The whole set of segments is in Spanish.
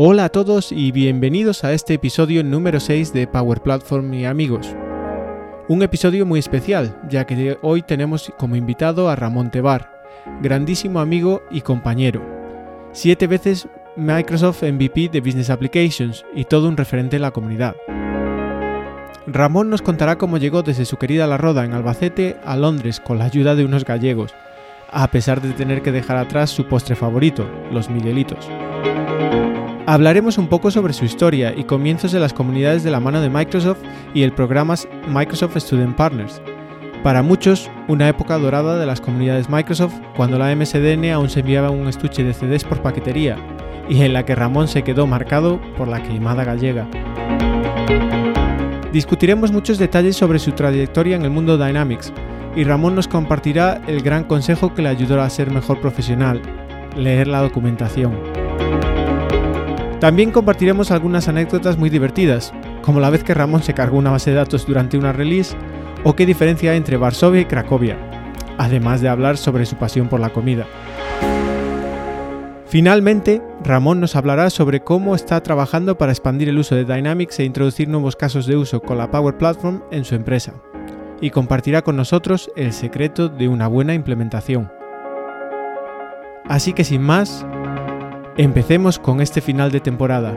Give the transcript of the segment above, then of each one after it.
Hola a todos y bienvenidos a este episodio número 6 de Power Platform y amigos. Un episodio muy especial, ya que hoy tenemos como invitado a Ramón Tebar, grandísimo amigo y compañero. Siete veces Microsoft MVP de Business Applications y todo un referente en la comunidad. Ramón nos contará cómo llegó desde su querida La Roda en Albacete a Londres con la ayuda de unos gallegos, a pesar de tener que dejar atrás su postre favorito, los Miguelitos. Hablaremos un poco sobre su historia y comienzos de las comunidades de la mano de Microsoft y el programa Microsoft Student Partners. Para muchos, una época dorada de las comunidades Microsoft cuando la MSDN aún se enviaba un estuche de CDs por paquetería y en la que Ramón se quedó marcado por la queimada gallega. Discutiremos muchos detalles sobre su trayectoria en el mundo Dynamics y Ramón nos compartirá el gran consejo que le ayudó a ser mejor profesional, leer la documentación. También compartiremos algunas anécdotas muy divertidas, como la vez que Ramón se cargó una base de datos durante una release o qué diferencia hay entre Varsovia y Cracovia, además de hablar sobre su pasión por la comida. Finalmente, Ramón nos hablará sobre cómo está trabajando para expandir el uso de Dynamics e introducir nuevos casos de uso con la Power Platform en su empresa, y compartirá con nosotros el secreto de una buena implementación. Así que sin más, Empecemos con este final de temporada.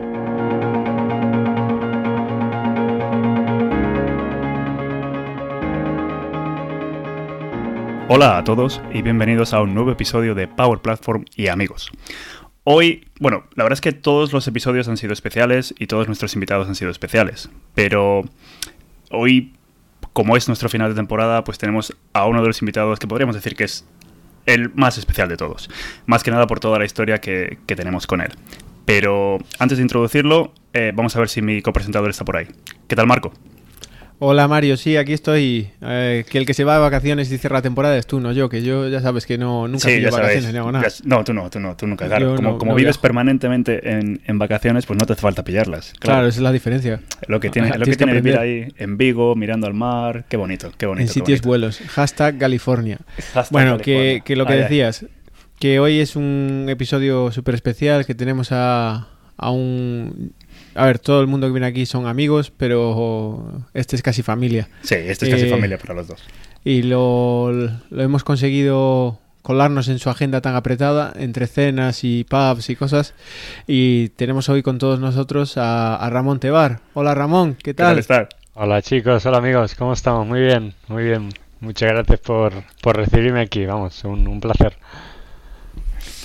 Hola a todos y bienvenidos a un nuevo episodio de Power Platform y amigos. Hoy, bueno, la verdad es que todos los episodios han sido especiales y todos nuestros invitados han sido especiales, pero hoy, como es nuestro final de temporada, pues tenemos a uno de los invitados que podríamos decir que es el más especial de todos. Más que nada por toda la historia que, tenemos con él. Pero antes de introducirlo, eh, vamos a ver si mi copresentador está por ahí. ¿Qué tal, Marco? Hola Mario, sí, aquí estoy. Eh, que el que se va de vacaciones y cierra la temporada es tú, no yo, que yo ya sabes que no nunca sí, vacaciones ni hago nada. no, tú no, tú no, tú nunca. Claro, como, vives permanentemente en, vacaciones, pues no te hace falta pillarlas. Claro, esa es la diferencia. Lo que tiene, lo que tiene vivir ahí en Vigo, mirando al mar, qué bonito, qué bonito. En sitios vuelos. Hashtag California. bueno, Que, lo que decías, que hoy es un episodio súper especial, que tenemos a, a un a ver, todo el mundo que viene aquí son amigos, pero este es casi familia. Sí, este es casi eh, familia para los dos. Y lo, hemos conseguido colarnos en su agenda tan apretada, entre cenas y pubs y cosas. Y tenemos hoy con todos nosotros a, Ramón Tebar. Hola Ramón, ¿qué tal? ¿Qué tal Hola chicos, hola amigos, ¿cómo estamos? Muy bien, muy bien. Muchas gracias por, recibirme aquí, vamos, un, placer.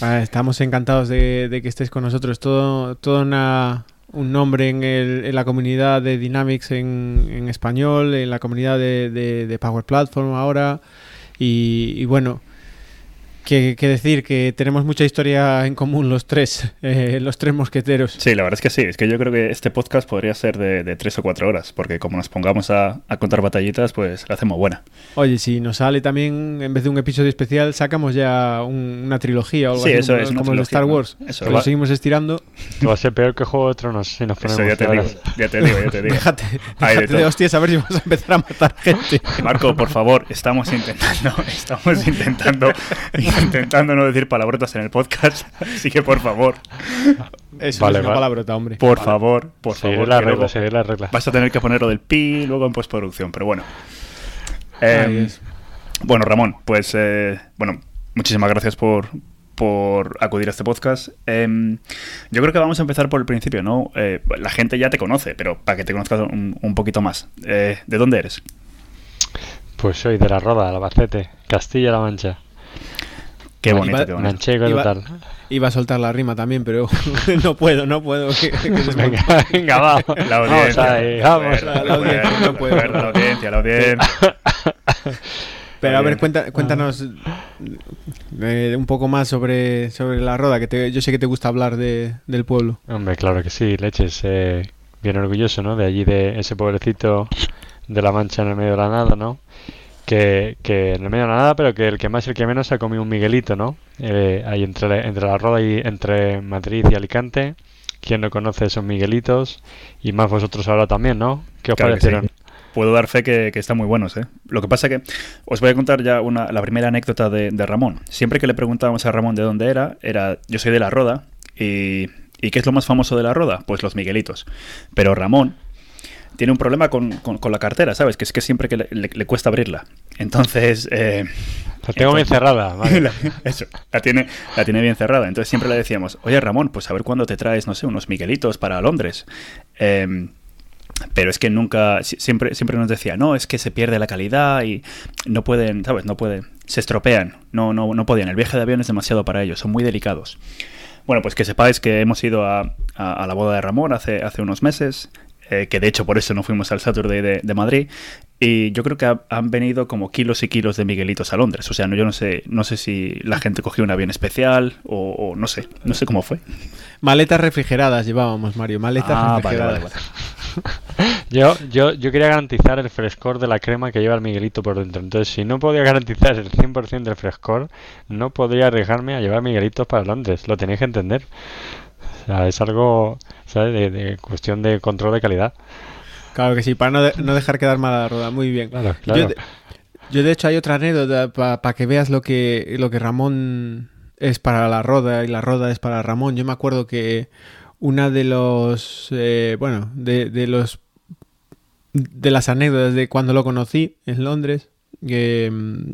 Ah, estamos encantados de, que estés con nosotros. Todo, toda una, un nombre en, el, en, la comunidad de Dynamics en, en español, en la comunidad de, de, Power Platform ahora. y, bueno, que, decir que tenemos mucha historia en común los tres, eh, los tres mosqueteros. Sí, la verdad es que sí. Es que yo creo que este podcast podría ser de, tres o cuatro horas, porque como nos pongamos a, contar batallitas, pues la hacemos buena. Oye, si nos sale también, en vez de un episodio especial, sacamos ya una trilogía o algo sí, así, eso como, es como el Star Wars. Eso, lo seguimos estirando. Va a ser peor que Juego de Tronos si nos ponemos eso, ya te digo, ya te digo, ya te digo. déjate, déjate de, de hostias a ver si vamos a empezar a matar gente. Marco, por favor, estamos intentando, estamos intentando, intentando no decir palabrotas en el podcast, así que por favor. Eso es una palabrota, hombre. Por favor, por favor. La regla, la regla. Vas a tener que ponerlo del pi luego en postproducción, pero bueno. Em, bueno, Ramón, pues eh, bueno, muchísimas gracias por, por acudir a este podcast. Em, yo creo que vamos a empezar por el principio, ¿no? Eh, la gente ya te conoce, pero para que te conozcas un, poquito más. Eh, ¿De dónde eres? Pues soy de la Roda, Albacete, Castilla-La Mancha. Qué bonito, iba, Iba a soltar la rima también, pero no puedo, no puedo. venga, venga, va. La audiencia. Vamos, la, audiencia, no puedo. La audiencia, la audiencia. Pero a ver, cuéntanos eh, un poco más sobre, sobre la roda, que yo sé que te gusta hablar de, del pueblo. Hombre, claro que sí, leches. Eh, bien orgulloso, ¿no? De allí, de ese pueblecito de la Mancha en el medio de la nada, ¿no? Que, el medio de nada, pero que el que más y el que menos ha comido un Miguelito, ¿no? Eh, ahí entre, entre la Roda y entre Madrid y Alicante. ¿Quién no conoce esos Miguelitos? Y más vosotros ahora también, ¿no? ¿Qué os parecieron? Puedo dar fe que, que, están muy buenos, ¿eh? Lo que pasa que os voy a contar ya una, la primera anécdota de, de Ramón. Siempre que le preguntábamos a Ramón de dónde era, era yo soy de la Roda y ¿Y qué es lo más famoso de la Roda? Pues los Miguelitos. Pero Ramón tiene un problema con, con, la cartera, ¿sabes? Que es que siempre que le, cuesta abrirla. Entonces... Eh, la tengo bien cerrada. la, eso, la tiene, la tiene bien cerrada. Entonces siempre le decíamos, oye Ramón, pues a ver cuándo te traes, no sé, unos Miguelitos para Londres. Eh, pero es que nunca, siempre, siempre nos decía, no, es que se pierde la calidad y no pueden, ¿sabes? No pueden, se estropean, no, no, no podían, el viaje de avión es demasiado para ellos, son muy delicados. Bueno, pues que sepáis que hemos ido a, a, la boda de Ramón hace, hace unos meses, eh, que de hecho por eso no fuimos al Saturday de, de Madrid, y yo creo que han venido como kilos y kilos de Miguelitos a Londres. O sea, no, yo no sé, no sé si la gente cogió un avión especial o, no sé, no sé cómo fue. Maletas refrigeradas llevábamos, Mario, maletas ah, refrigeradas. yo, yo, yo quería garantizar el frescor de la crema que lleva el Miguelito por dentro. Entonces, si no podía garantizar el 100% del frescor, no podría arriesgarme a llevar Miguelitos para Londres. Lo tenéis que entender. O sea, es algo, ¿sabes? de cuestión de control de calidad. Claro que sí, para no, no dejar quedar mal la rueda. Muy bien. Yo, de, hecho, hay otra anécdota para que veas lo que, lo que Ramón es para la roda y la roda es para Ramón. Yo me acuerdo que una de los, eh, bueno, de, de, los, de las anécdotas de cuando lo conocí en Londres, mm,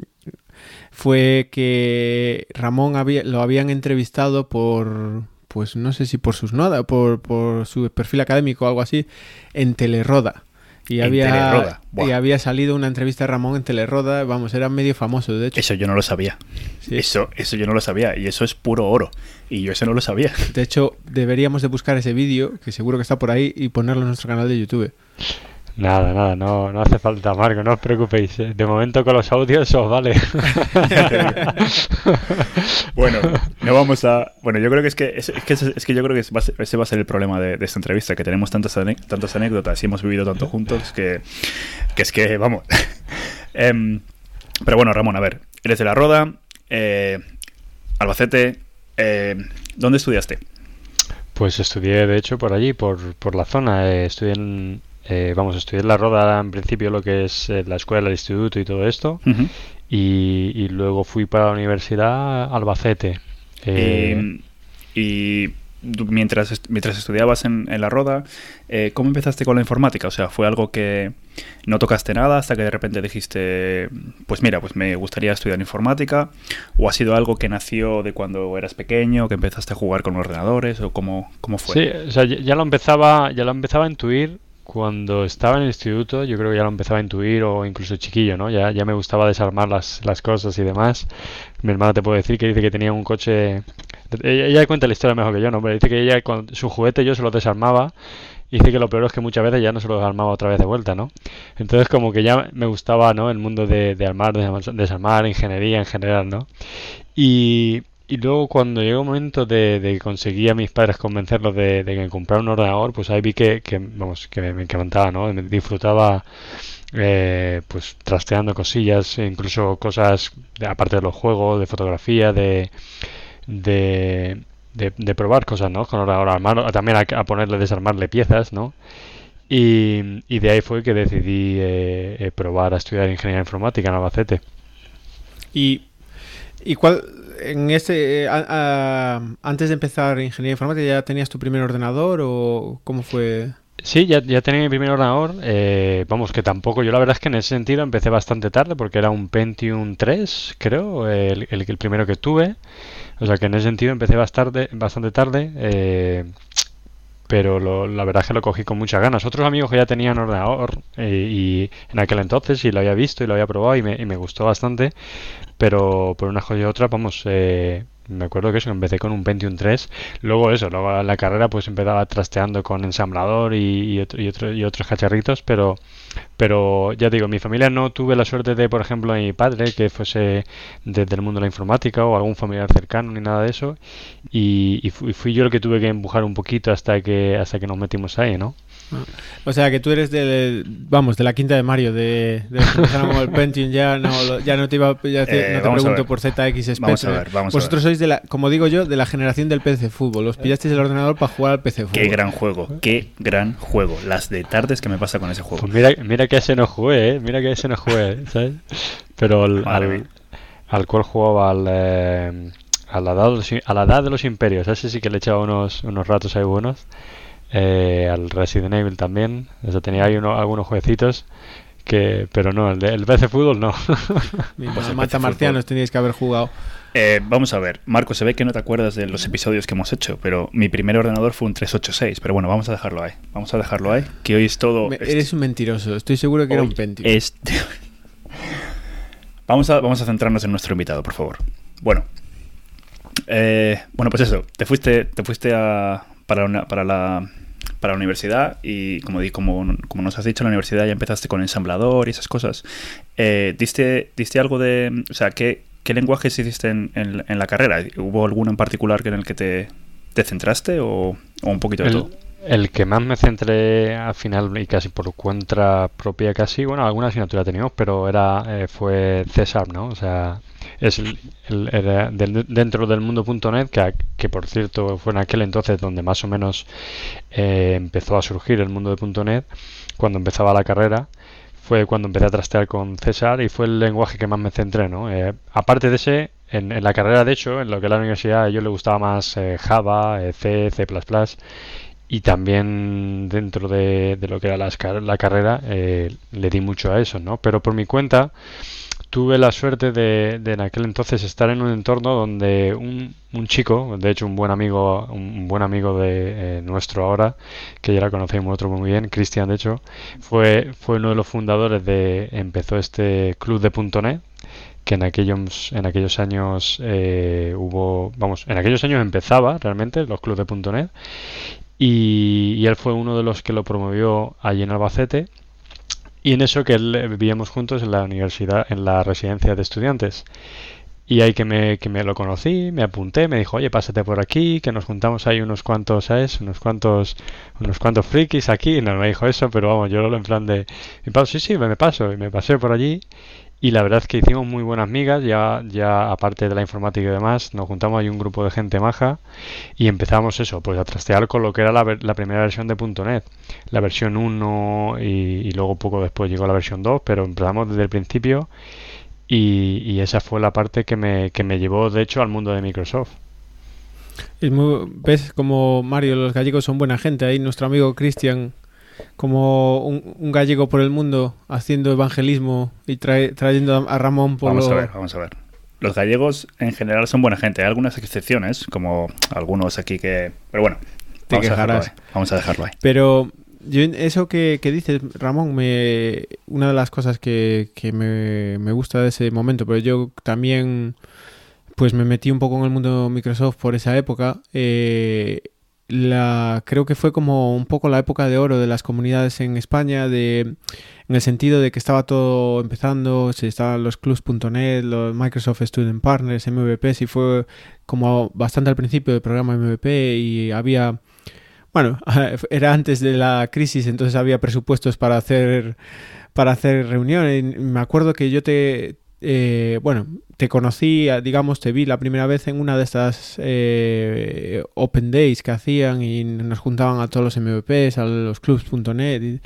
fue que Ramón había, lo habían entrevistado por, pues no sé si por sus nodas, por, por su perfil académico o algo así, en Teleroda. Y había, y había salido una entrevista de Ramón en Teleroda, vamos, era medio famoso, de hecho. Eso yo no lo sabía. Eso, eso yo no lo sabía, y eso es puro oro. Y yo eso no lo sabía. De hecho, deberíamos de buscar ese vídeo, que seguro que está por ahí, y ponerlo en nuestro canal de YouTube. Nada, nada, no, no hace falta, Marco, no os preocupéis. Eh. De momento con los audios os vale. bueno, no vamos a. Bueno, yo creo que es que, es, que, es que yo creo que ese va a ser el problema de, esta entrevista, que tenemos tantas, tantas anécdotas y hemos vivido tanto juntos que, que es que, vamos. Em, pero bueno, Ramón, a ver, eres de la Roda, eh, Albacete, eh, ¿dónde estudiaste? Pues estudié, de hecho, por allí, por, por la zona. estudié en, eh, vamos, estudiar la roda en principio lo que es eh, la escuela, el instituto y todo esto. y, luego fui para la universidad Albacete. Eh, y mientras, mientras estudiabas en, la Roda, ¿cómo empezaste con la informática? O sea, ¿fue algo que no tocaste nada hasta que de repente dijiste, pues mira, pues me gustaría estudiar informática? ¿O ha sido algo que nació de cuando eras pequeño, que empezaste a jugar con ordenadores? ¿O cómo, cómo fue? Sí, o sea, ya lo empezaba, ya lo empezaba a intuir cuando estaba en el instituto, yo creo que ya lo empezaba a intuir, o incluso chiquillo, ¿no? Ya, ya me gustaba desarmar las, las cosas y demás. Mi hermana te puede decir que dice que tenía un coche. Ella, ella cuenta la historia mejor que yo, ¿no? Pero dice que ella con su juguete yo se lo desarmaba. Y dice que lo peor es que muchas veces ya no se lo desarmaba otra vez de vuelta, ¿no? Entonces, como que ya me gustaba, ¿no? El mundo de, de armar, desarmar, ingeniería en general, ¿no? Y, y luego cuando llegó el momento de, de conseguir a mis padres convencerlos de, de, comprar un ordenador, pues ahí vi que, que vamos, que me, encantaba, ¿no? Disfrutaba eh, pues trasteando cosillas, incluso cosas aparte de los juegos, de fotografía, de, de, de, probar cosas, ¿no? Con ordenador, también a, ponerle, desarmarle piezas, ¿no? Y, y de ahí fue que decidí eh, eh, probar a estudiar ingeniería informática en Albacete. ¿Y, y cuál, en este, antes de empezar ingeniería informática, ¿ya tenías tu primer ordenador o cómo fue? Sí, ya, tenía mi primer ordenador. Eh, vamos, que tampoco. Yo la verdad es que en ese sentido empecé bastante tarde porque era un Pentium 3, creo, el, el, primero que tuve. O sea que en ese sentido empecé bastante, bastante tarde. Eh, pero la verdad es que lo cogí con muchas ganas. Otros amigos que ya tenían ordenador eh, y en aquel entonces y lo había visto y lo había probado y me gustó bastante, pero por una cosa y otra, vamos, eh, me acuerdo que eso, empecé con un Pentium 3, luego eso, luego la carrera pues empezaba trasteando con ensamblador y, y, y otros cacharritos, pero, pero ya digo, mi familia no tuve la suerte de, por ejemplo, mi padre que fuese desde el mundo de la informática o algún familiar cercano ni nada de eso, y, fui, yo el que tuve que empujar un poquito hasta que, hasta que nos metimos ahí, ¿no? O sea, que tú eres de, vamos, de la quinta de Mario, de, de el Pentium, ya no, ya no te iba ya te, eh, no te pregunto por ZX Spectrum. Vamos a ver, vamos Vosotros sois de la, como digo yo, de la generación del PC Fútbol. Os pillasteis el ordenador para jugar al PC Fútbol. Qué gran juego, qué gran juego. Las de tardes que me pasa con ese juego. Pues mira, mira que ese no jugué, ¿eh? Mira que ese no jugué, ¿sabes? Pero al, al, cual jugaba al... Eh, a la edad de los, a la edad de los imperios. Ese sí que le echaba unos, unos ratos ahí buenos. Eh, al Resident Evil también. Eso tenía ahí uno, algunos jueguecitos. Que, pero no, el, de, el BC Fútbol no. pues Mata Marcianos teníais que haber jugado. Eh, vamos a ver, Marco, se ve que no te acuerdas de los episodios que hemos hecho, pero mi primer ordenador fue un 386. Pero bueno, vamos a dejarlo ahí. Vamos a dejarlo ahí, que hoy es todo. Me, eres un mentiroso, estoy seguro que era un Pentium. Este... vamos, a, vamos a centrarnos en nuestro invitado, por favor. Bueno, eh, bueno, pues eso, te fuiste, te fuiste a, para, una, para la para la universidad y como, como, como nos has dicho, en la universidad ya empezaste con ensamblador y esas cosas. Eh, ¿diste, ¿Diste algo de... O sea, ¿qué, qué lenguajes hiciste en, en, la carrera? ¿Hubo alguno en particular en el que te, te centraste o, o, un poquito de el, todo? El que más me centré al final y casi por cuenta propia casi, bueno, alguna asignatura teníamos, pero era eh, fue César, ¿no? O sea, es el, del, dentro del mundo.net, que, que por cierto fue en aquel entonces donde más o menos eh, empezó a surgir el mundo de .net, cuando empezaba la carrera, fue cuando empecé a trastear con César y fue el lenguaje que más me centré, ¿no? Eh, aparte de ese, en, la carrera, de hecho, en lo que es la universidad, a ellos le gustaba más eh, Java, eh, C, C++, y también dentro de, de, lo que era la, la carrera eh, le di mucho a eso, ¿no? Pero por mi cuenta tuve la suerte de, de, en aquel entonces estar en un entorno donde un, un chico, de hecho un buen amigo, un buen amigo de eh, nuestro ahora, que ya la conocemos otro muy bien, Cristian de hecho, fue, fue uno de los fundadores de, empezó este club de .net, que en aquellos en aquellos años eh, hubo vamos en aquellos años empezaba realmente los clubes de .net y, y, él fue uno de los que lo promovió allí en Albacete y en eso que él, vivíamos juntos en la universidad en la residencia de estudiantes y ahí que me, que me lo conocí, me apunté, me dijo, oye, pásate por aquí, que nos juntamos ahí unos cuantos, ¿sabes? Unos cuantos, unos cuantos frikis aquí. No me dijo eso, pero vamos, yo en plan de, me paso, sí, sí, me paso. Y me pasé por allí y la verdad es que hicimos muy buenas migas, ya, ya aparte de la informática y demás, nos juntamos ahí un grupo de gente maja y empezamos eso, pues a trastear con lo que era la, la primera versión de .NET, la versión 1 y, luego poco después llegó la versión 2, pero empezamos desde el principio y, y esa fue la parte que me, que me llevó de hecho al mundo de Microsoft. Es muy, ves como Mario, los gallegos son buena gente, ahí nuestro amigo Cristian como un, un, gallego por el mundo haciendo evangelismo y trae, trayendo a Ramón por Vamos lo... a ver, vamos a ver. Los gallegos en general son buena gente. Hay algunas excepciones, como algunos aquí que... Pero bueno, Te vamos, a dejarlo, ahí. vamos a dejarlo ahí. Pero yo, eso que, que, dices, Ramón, me, una de las cosas que, que me, me, gusta de ese momento, pero yo también pues me metí un poco en el mundo Microsoft por esa época. Eh, la, creo que fue como un poco la época de oro de las comunidades en España, de, en el sentido de que estaba todo empezando, se estaban los clubs.net, los Microsoft Student Partners, MVP, y fue como bastante al principio del programa MVP y había, bueno, era antes de la crisis, entonces había presupuestos para hacer, para hacer reuniones. Me acuerdo que yo te, eh, bueno, te conocí, digamos, te vi la primera vez en una de estas eh, Open Days que hacían y nos juntaban a todos los MVPs, a los clubs.net.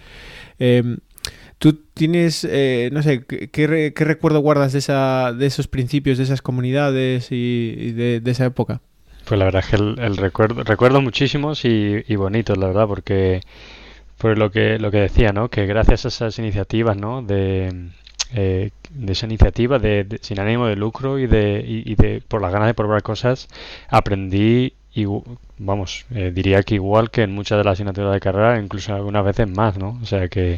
Eh, ¿Tú tienes, eh, no sé, ¿qué, re, qué, recuerdo guardas de, esa, de esos principios, de esas comunidades y, de, esa época? Pues la verdad es que el, recuerdo, recuerdo muchísimos y, y, bonitos, la verdad, porque por lo que, lo que decía, ¿no? Que gracias a esas iniciativas, ¿no? De, eh, de esa iniciativa de, sin ánimo de lucro y de, y, de por las ganas de probar cosas aprendí y vamos eh, diría que igual que en muchas de las asignaturas de carrera incluso algunas veces más no o sea que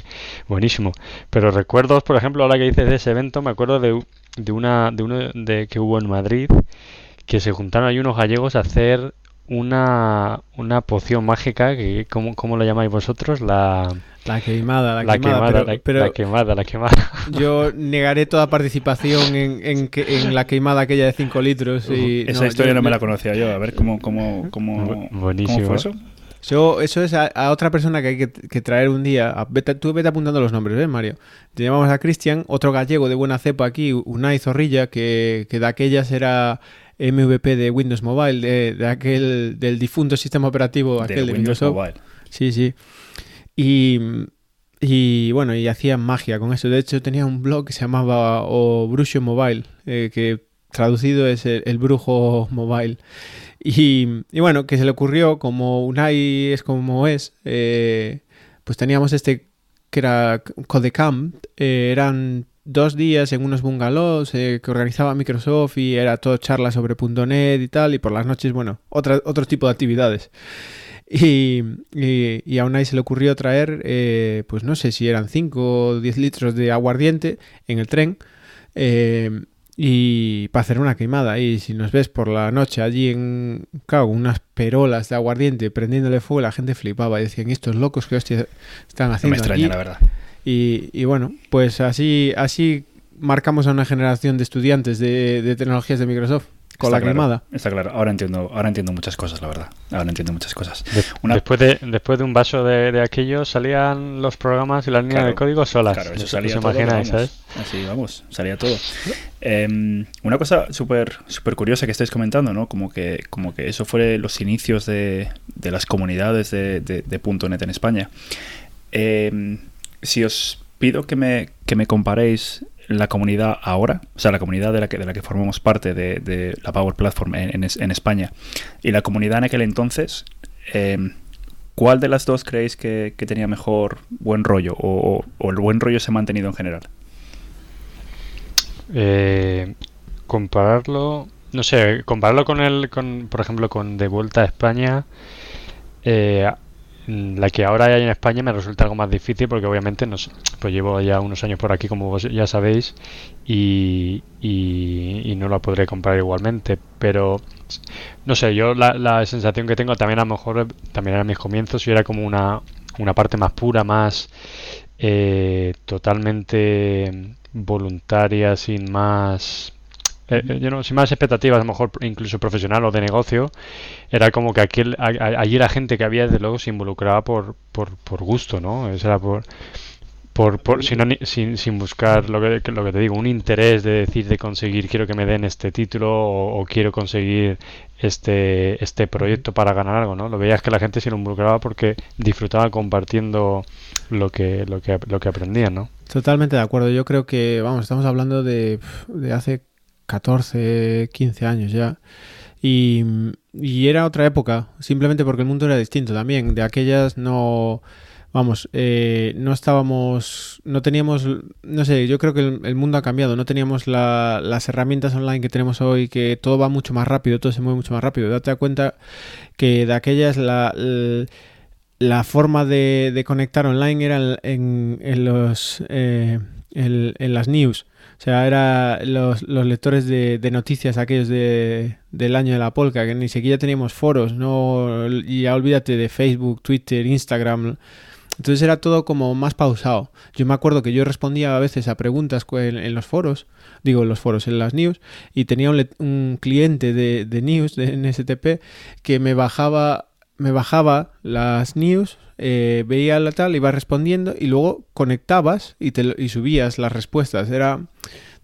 buenísimo. Pero recuerdos por ejemplo ahora que dices de ese evento me acuerdo de, de una de uno de que hubo en Madrid que se juntaron ahí unos gallegos a hacer una, una poción mágica que ¿cómo, cómo lo llamáis vosotros? La, la queimada, la, la quemada, quemada, pero, la, pero la, quemada, la quemada. Yo negaré toda participación en, en, que, en la quemada aquella de 5 litros. Y, Esa no, historia yo, no me la conocía yo. A ver cómo, cómo, cómo, Buenísimo. ¿cómo fue eso. Yo, eso es a, a, otra persona que hay que, que traer un día. A, vete, tú vete apuntando los nombres, ¿ves, Mario? Te llamamos a Cristian, otro gallego de buena cepa aquí, Unai Zorrilla, que, que de aquellas era MVP de Windows Mobile, de, de aquel del difunto sistema operativo aquel de, Microsoft. Mobile. Sí, sí. Y, y bueno, y hacía magia con eso. De hecho, tenía un blog que se llamaba o Brusio Mobile, eh, que traducido es el, brujo mobile. Y, bueno, que se le ocurrió, como Unai es como es, eh, pues teníamos este que era Codecamp, eh, eran dos días en unos bungalows eh, que organizaba Microsoft y era todo charla sobre .NET y tal, y por las noches, bueno, otra, otro tipo de actividades. Y, y, a Unai se le ocurrió traer, eh, pues no sé si eran 5 o 10 litros de aguardiente en el tren eh, y para hacer una queimada. Y si nos ves por la noche allí en, claro, unas perolas de aguardiente prendiéndole fuego, la gente flipaba y decían, estos locos que hostia están haciendo. No me extraña, la verdad. Y, y, bueno, pues así, así marcamos a una generación de estudiantes de, de tecnologías de Microsoft con la quemada. Está claro, ahora entiendo, ahora entiendo muchas cosas, la verdad. Ahora entiendo muchas cosas. después, de, después de un vaso de, aquello salían los programas y las líneas de código solas. Claro, eso salía todo. Imagináis, Así, vamos, salía todo. Em, una cosa súper super curiosa que estáis comentando, ¿no? Como que, como que eso fue los inicios de, de las comunidades de, de, de .NET en España. Em, si os pido que me, que me comparéis la comunidad ahora, o sea, la comunidad de la que, de la que formamos parte de, la Power Platform en, en, España y la comunidad en aquel entonces, em, ¿cuál de las dos creéis que, tenía mejor buen rollo o, el buen rollo se ha mantenido en general? Eh, compararlo, no sé, compararlo con el, con, por ejemplo, con De Vuelta a España. Eh, la que ahora hay en España me resulta algo más difícil porque obviamente no pues llevo ya unos años por aquí como vos ya sabéis y, y, no la podré comprar igualmente. Pero no sé yo la, sensación que tengo también a lo mejor también era mis comienzos y era como una, una parte más pura más eh, totalmente voluntaria sin más eh, eh, yo no, sin más expectativas, a lo mejor incluso profesional o de negocio, era como que aquel, allí la gente que había, desde luego, se involucraba por, por, por gusto, ¿no? Era por, por, por sin, sin, buscar lo que, lo que te digo, un interés de decir, de conseguir, quiero que me den este título o, quiero conseguir este, este proyecto para ganar algo, ¿no? Lo veías que la gente se lo involucraba porque disfrutaba compartiendo lo que, lo que, lo que aprendían, ¿no? Totalmente de acuerdo. Yo creo que, vamos, estamos hablando de, de hace 14, 15 años ya. Y, era otra época, simplemente porque el mundo era distinto también. De aquellas no, vamos, eh, no estábamos, no teníamos, no sé, yo creo que el, mundo ha cambiado, no teníamos las herramientas online que tenemos hoy, que todo va mucho más rápido, todo se mueve mucho más rápido. Date cuenta que de aquellas la, la, forma de, conectar online era en, en los, eh, en las news. O sea, era los, los lectores de, de, noticias aquellos de, del año de la polca, que ni siquiera teníamos foros, no y ya olvídate de Facebook, Twitter, Instagram. Entonces era todo como más pausado. Yo me acuerdo que yo respondía a veces a preguntas en, los foros, digo en los foros, en las news, y tenía un, un cliente de, de news, de NSTP, que me bajaba me bajaba las news, eh, veía la tal, iba respondiendo y luego conectabas y, te, y subías las respuestas. Era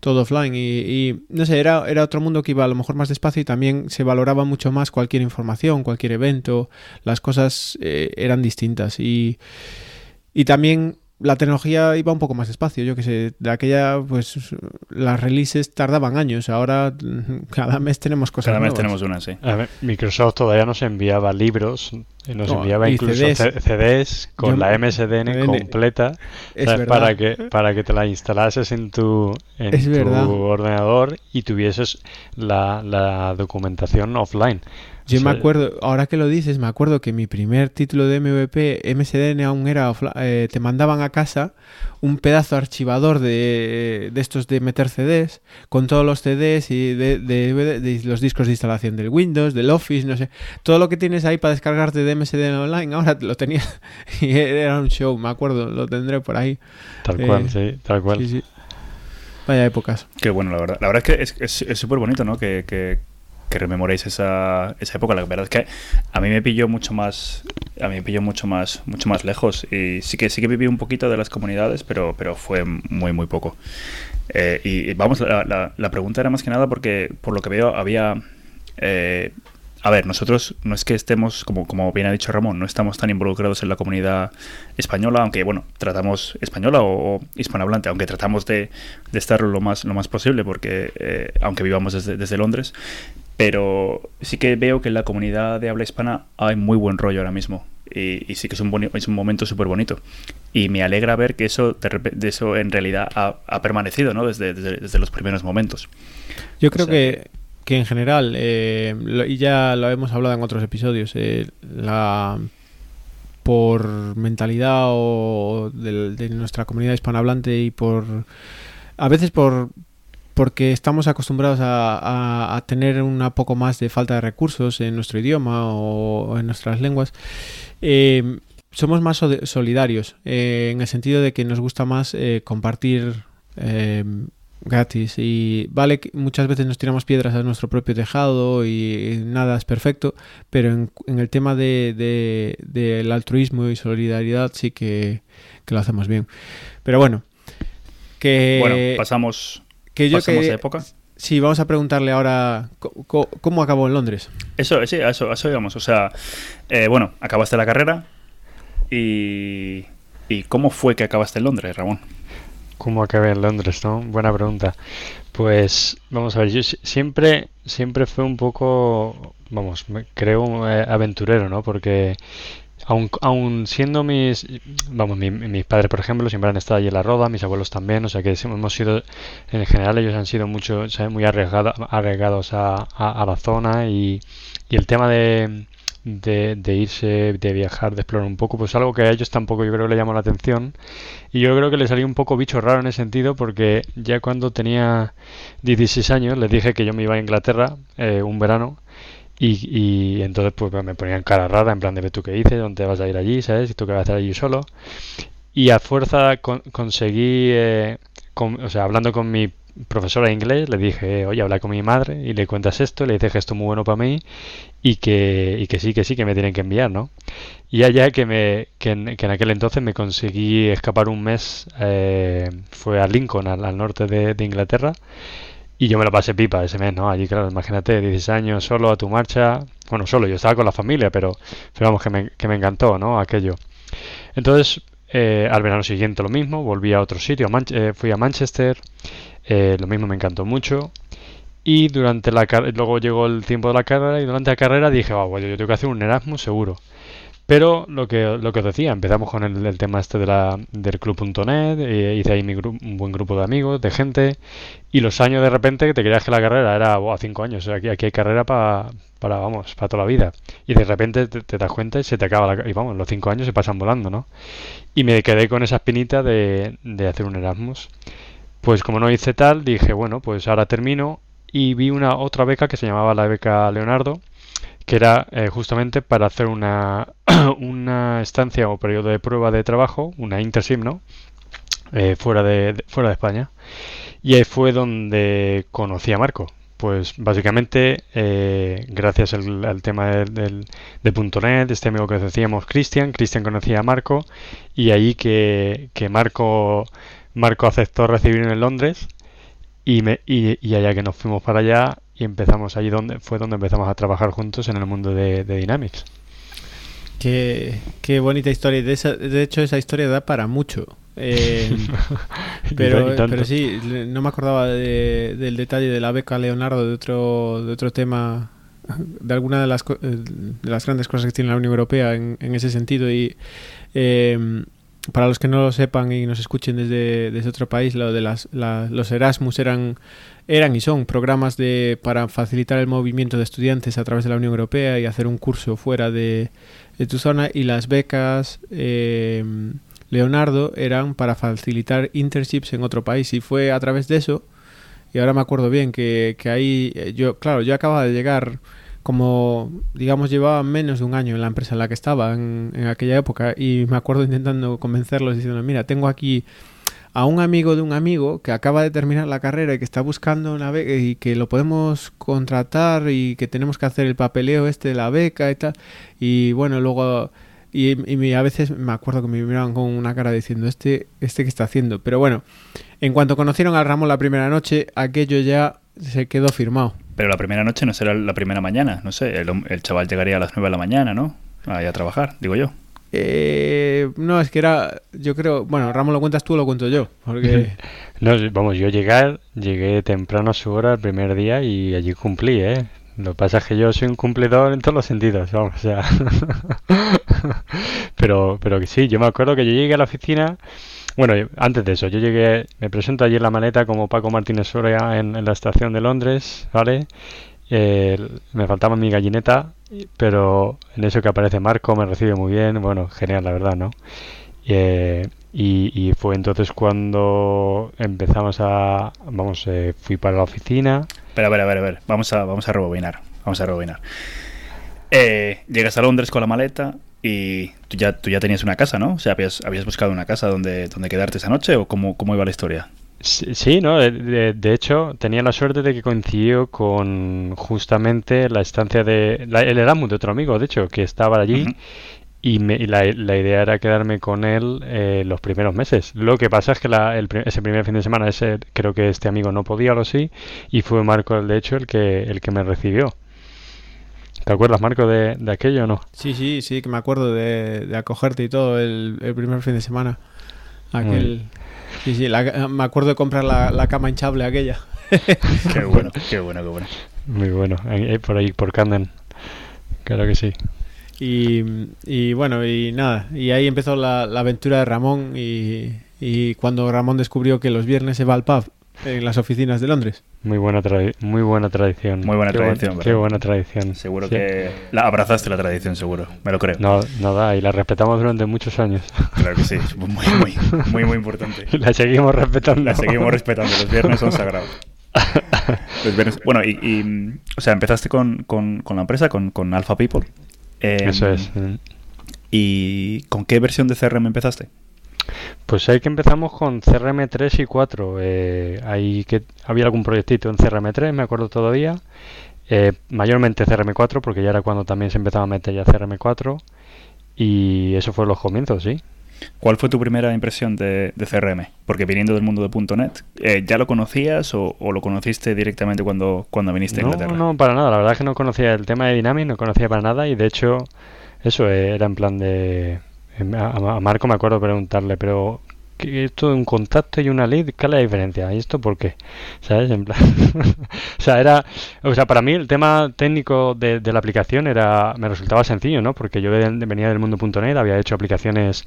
todo offline y, no sé, era, era otro mundo que iba a lo mejor más despacio y también se valoraba mucho más cualquier información, cualquier evento, las cosas eh, eran distintas y, y también la tecnología iba un poco más despacio, yo que sé, de aquella, pues las releases tardaban años, ahora cada mes tenemos cosas Cada mes tenemos una, sí. Microsoft todavía nos enviaba libros, nos enviaba incluso CDs, con la MSDN completa para que para que te la instalases en tu, en tu ordenador y tuvieses la, la documentación offline. Yo me acuerdo, ahora que lo dices, me acuerdo que mi primer título de MVP, MSDN aún era, eh, te mandaban a casa un pedazo archivador de, de, estos de meter CDs, con todos los CDs y de, de, los discos de instalación del Windows, del Office, no sé, todo lo que tienes ahí para descargarte de MSDN online, ahora lo tenía y era un show, me acuerdo, lo tendré por ahí. Tal cual, eh, sí, tal cual. Vaya épocas. Qué bueno, la verdad. La verdad es que es súper bonito, ¿no? que, que que rememoréis esa, esa época. La verdad es que a mí me pilló mucho más, a mí me pilló mucho más, mucho más lejos. Y sí que sí que viví un poquito de las comunidades, pero, pero fue muy, muy poco. Eh, y, vamos, la, la, pregunta era más que nada porque, por lo que veo, había eh, a ver, nosotros no es que estemos, como, como bien ha dicho Ramón, no estamos tan involucrados en la comunidad española, aunque bueno, tratamos española o, hispanohablante, aunque tratamos de, de, estar lo más, lo más posible, porque eh, aunque vivamos desde, desde Londres, pero sí que veo que en la comunidad de habla hispana hay muy buen rollo ahora mismo. Y, y sí que es un, es un momento súper bonito. Y me alegra ver que eso, de, eso en realidad ha, ha permanecido ¿no? desde, desde, desde, los primeros momentos. Yo creo o sea, que, que, en general, eh, lo, y ya lo hemos hablado en otros episodios, eh, la por mentalidad o de, de nuestra comunidad hispanohablante y por a veces por porque estamos acostumbrados a, a, a, tener un poco más de falta de recursos en nuestro idioma o en nuestras lenguas. Eh, somos más solidarios eh, en el sentido de que nos gusta más eh, compartir eh, gratis y vale que muchas veces nos tiramos piedras a nuestro propio tejado y, nada es perfecto pero en, en el tema del de, de, de altruismo y solidaridad sí que, que, lo hacemos bien pero bueno que bueno pasamos que yo que, época. Sí, vamos a preguntarle ahora cómo, cómo acabó en Londres. Eso, sí, a eso, eso digamos. O sea, eh, bueno, acabaste la carrera y, y ¿cómo fue que acabaste en Londres, Ramón? ¿Cómo acabé en Londres, no? Buena pregunta. Pues vamos a ver, yo siempre, siempre fue un poco, vamos, creo eh, aventurero, ¿no? Porque aun, aun siendo mis, vamos, mi, mis padres, por ejemplo, siempre han estado allí en la roda, mis abuelos también, o sea que hemos sido, en general ellos han sido mucho, muy arriesgado, arriesgados a, la zona y, y el tema de, de, de, irse, de viajar, de explorar un poco, pues algo que a ellos tampoco yo creo le llamó la atención. Y yo creo que le salió un poco bicho raro en ese sentido, porque ya cuando tenía 16 años les dije que yo me iba a Inglaterra eh, un verano y, y, entonces pues me ponían cara rara, en plan de tú qué dices, dónde vas a ir allí, ¿sabes? ¿Y tú qué vas a hacer allí solo? Y a fuerza con, conseguí, eh, con, o sea, hablando con mi profesora de inglés, le dije, oye, habla con mi madre y le cuentas esto, le dije que esto es muy bueno para mí y que, y que sí, que sí, que me tienen que enviar, ¿no? Y allá que, me, que, en, que en aquel entonces me conseguí escapar un mes, eh, fue a Lincoln, al, al norte de, de Inglaterra, y yo me lo pasé pipa ese mes, ¿no? Allí, claro, imagínate, 16 años solo a tu marcha. Bueno, solo, yo estaba con la familia, pero, pero vamos, que me, que me encantó, ¿no? Aquello. Entonces, eh, al verano siguiente lo mismo, volví a otro sitio, a eh, fui a Manchester, eh, lo mismo me encantó mucho. Y durante la luego llegó el tiempo de la carrera y durante la carrera dije, oh, bueno, yo tengo que hacer un Erasmus seguro. Pero lo que, lo que os decía, empezamos con el, tema este de la, del club.net, hice ahí mi un buen grupo de amigos, de gente, y los años de repente te creías que la carrera era a cinco años, aquí, aquí hay carrera para, para, vamos, para toda la vida. Y de repente te, te, das cuenta y se te acaba la, y vamos, los cinco años se pasan volando, ¿no? Y me quedé con esa espinita de, de hacer un Erasmus. Pues como no hice tal, dije, bueno, pues ahora termino y vi una otra beca que se llamaba la beca Leonardo, que era eh, justamente para hacer una, una estancia o periodo de prueba de trabajo, una internship, ¿no? Eh, fuera, de, fuera de España. Y ahí fue donde conocí a Marco. Pues básicamente, eh, gracias al, tema del, de .NET, este amigo que decíamos, Cristian, Cristian conocía a Marco y ahí que, que Marco, Marco aceptó recibirme en Londres y, me, y allá que nos fuimos para allá y empezamos allí donde fue donde empezamos a trabajar juntos en el mundo de, de Dynamics. Qué, qué, bonita historia. De, esa, de, hecho, esa historia da para mucho. Eh, pero, pero sí, no me acordaba de, del detalle de la beca Leonardo, de otro, de otro tema, de alguna de las, eh, de las grandes cosas que tiene la Unión Europea en, en ese sentido. Y eh, para los que no lo sepan y nos escuchen desde, desde otro país, lo de las, la, los Erasmus eran eran y son programas de, para facilitar el movimiento de estudiantes a través de la Unión Europea y hacer un curso fuera de, de tu zona. Y las becas eh, Leonardo eran para facilitar internships en otro país. Y fue a través de eso y ahora me acuerdo bien que, que ahí eh, yo claro yo acababa de llegar como digamos llevaba menos de un año en la empresa en la que estaba en, en aquella época y me acuerdo intentando convencerlos diciendo mira tengo aquí a un amigo de un amigo que acaba de terminar la carrera y que está buscando una beca y que lo podemos contratar y que tenemos que hacer el papeleo este de la beca y tal. Y bueno, luego... Y, a veces me acuerdo que me miraban con una cara diciendo, este, este que está haciendo. Pero bueno, en cuanto conocieron al Ramón la primera noche, aquello ya se quedó firmado. Pero la primera noche no será la primera mañana, no sé, el, el chaval llegaría a las 9 de la mañana, ¿no? Ahí a trabajar, digo yo. Eh, no, es que era, yo creo, bueno, Ramón lo cuentas tú o lo cuento yo, porque... vamos, yo llegué, llegué temprano a su hora el primer día y allí cumplí, ¿eh? Lo que pasa es que yo soy un cumplidor en todos los sentidos, vamos, o sea... pero, pero que sí, yo me acuerdo que yo llegué a la oficina... Bueno, antes de eso, yo llegué, me presento allí en la maleta como Paco Martínez Soria en, en la estación de Londres, ¿vale? Eh, me faltaba mi gallineta, pero en eso que aparece Marco me recibe muy bien, bueno, genial la verdad, ¿no? Eh, y, fue entonces cuando empezamos a, vamos, eh, fui para la oficina. Espera, a ver, a ver, a ver, vamos a, vamos a rebobinar, vamos a rebobinar. Eh, llegas a Londres con la maleta y tú ya, tú ya tenías una casa, ¿no? O sea, habías, habías buscado una casa donde, donde quedarte esa noche o cómo, cómo iba la historia. Sí, ¿no? De, hecho, tenía la suerte de que coincidió con justamente la estancia de... el Erasmus de otro amigo, de hecho, que estaba allí. Y, la, idea era quedarme con él eh, los primeros meses. Lo que pasa es que ese primer fin de semana, ese, creo que este amigo no podía, o sí, y fue Marco, de hecho, el que, el que me recibió. ¿Te acuerdas, Marco, de, aquello o no? Sí, sí, sí, que me acuerdo de, acogerte y todo el, primer fin de semana. Aquel... Sí, sí, me acuerdo de comprar la, cama hinchable aquella. qué bueno, qué bueno, qué bueno. Muy bueno, por ahí, por Camden. Claro que sí. Y, bueno, y nada, y ahí empezó la, aventura de Ramón y, y, cuando Ramón descubrió que los viernes se va al pub en las oficinas de Londres. Muy buena, muy buena tradición. Muy buena tradición, Qué buena tradición. Seguro que la abrazaste la tradición, seguro. Me lo creo. No, nada, y la respetamos durante muchos años. Claro que sí, muy, muy, muy, muy importante. la seguimos respetando. La seguimos respetando. Los viernes son sagrados. Los viernes... Bueno, y, o sea, empezaste con, con, con la empresa, con, con Alpha People. Eso es. ¿Y con qué versión de CRM empezaste? Pues ahí que empezamos con CRM 3 y 4. Eh, ahí que había algún proyectito en CRM 3, me acuerdo todavía. Eh, mayormente CRM 4, porque ya era cuando también se empezaba a meter ya CRM 4. Y eso fue los comienzos, sí. ¿Cuál fue tu primera impresión de, CRM? Porque viniendo del mundo de .NET, eh, ¿ya lo conocías o, lo conociste directamente cuando, cuando viniste a Inglaterra? No, no, para nada. La verdad es que no conocía el tema de Dynamics, no conocía para nada y de hecho eso era en plan de a, Marco me acuerdo preguntarle, pero esto de un contacto y una lead, ¿qué es la diferencia? ¿Y esto por qué? ¿Sabes? O sea, era, o sea, para mí el tema técnico de, la aplicación era, me resultaba sencillo, ¿no? Porque yo venía del mundo.net, había hecho aplicaciones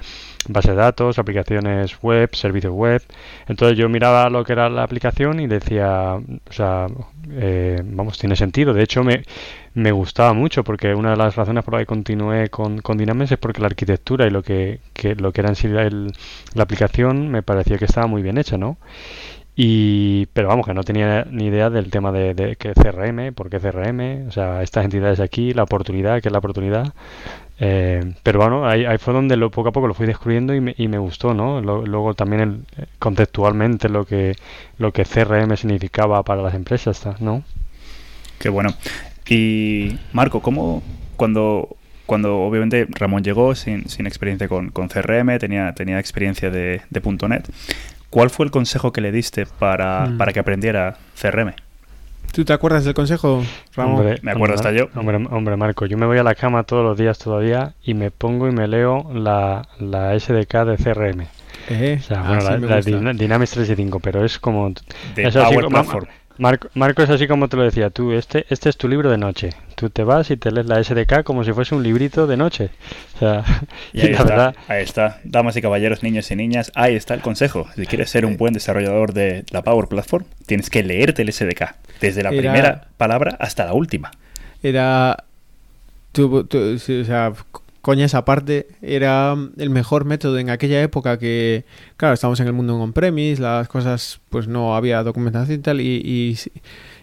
base de datos, aplicaciones web, servicios web. Entonces yo miraba lo que era la aplicación y decía, o sea, eh, vamos, tiene sentido. De hecho, me, me gustaba mucho porque una de las razones por las que continué con, con Dynamics es porque la arquitectura y lo que, lo que era en sí la aplicación me parecía que estaba muy bien hecha, ¿no? Y, pero vamos, que no tenía ni idea del tema de, de que CRM, por qué CRM, o sea, estas entidades aquí, la oportunidad, que es la oportunidad. Eh, pero bueno, ahí, fue donde lo, poco a poco lo fui descubriendo y me, y me gustó, ¿no? luego también el, conceptualmente lo que, lo que CRM significaba para las empresas, ¿no? Qué bueno. Y Marco, ¿cómo cuando, cuando obviamente Ramón llegó sin, sin experiencia con, con, CRM, tenía, tenía experiencia de, de .NET, ¿cuál fue el consejo que le diste para, mm. para que aprendiera CRM? ¿Tú te acuerdas del consejo, Ramón? me acuerdo hasta yo. Hombre, Marco, yo me voy a la cama todos los días todavía y me pongo y me leo la, la SDK de CRM. Eh, o sea, bueno, la, la Dynamics 365, pero es como... De Power Platform. Marco, es así como te lo decía tú, este, este es tu libro de noche. Tú te vas y te lees la SDK como si fuese un librito de noche. O sea, y ahí, está, ahí está, damas y caballeros, niños y niñas, ahí está el consejo. Si quieres ser un buen desarrollador de la Power Platform, tienes que leerte el SDK, desde la primera palabra hasta la última. Era... o sea, coñas aparte, era el mejor método en aquella época que, claro, estamos en el mundo on-premise, las cosas, pues no había documentación y tal, y,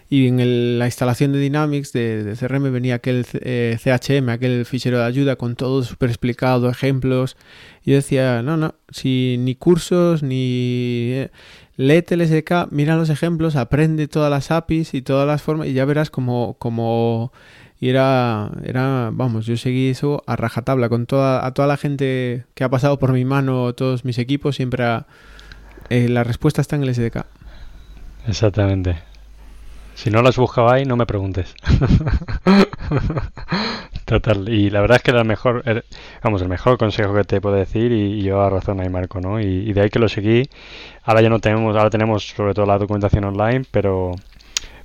y, en la instalación de Dynamics de, CRM venía aquel CHM, eh, aquel fichero de ayuda con todo súper explicado, ejemplos. Y yo decía, no, no, si ni cursos, ni... Eh, léete el mira los ejemplos, aprende todas las APIs y todas las formas y ya verás como, como y era, era, vamos, yo seguí eso a rajatabla con toda, a toda la gente que ha pasado por mi mano, todos mis equipos, siempre eh, la respuesta está en el SDK. Exactamente. Si no las buscabais, no me preguntes. Total, y la verdad es que era el mejor, vamos, el mejor consejo que te puedo decir y, yo a razón ahí Marco, ¿no? Y, de ahí que lo seguí. Ahora ya no tenemos, ahora tenemos sobre todo la documentación online, pero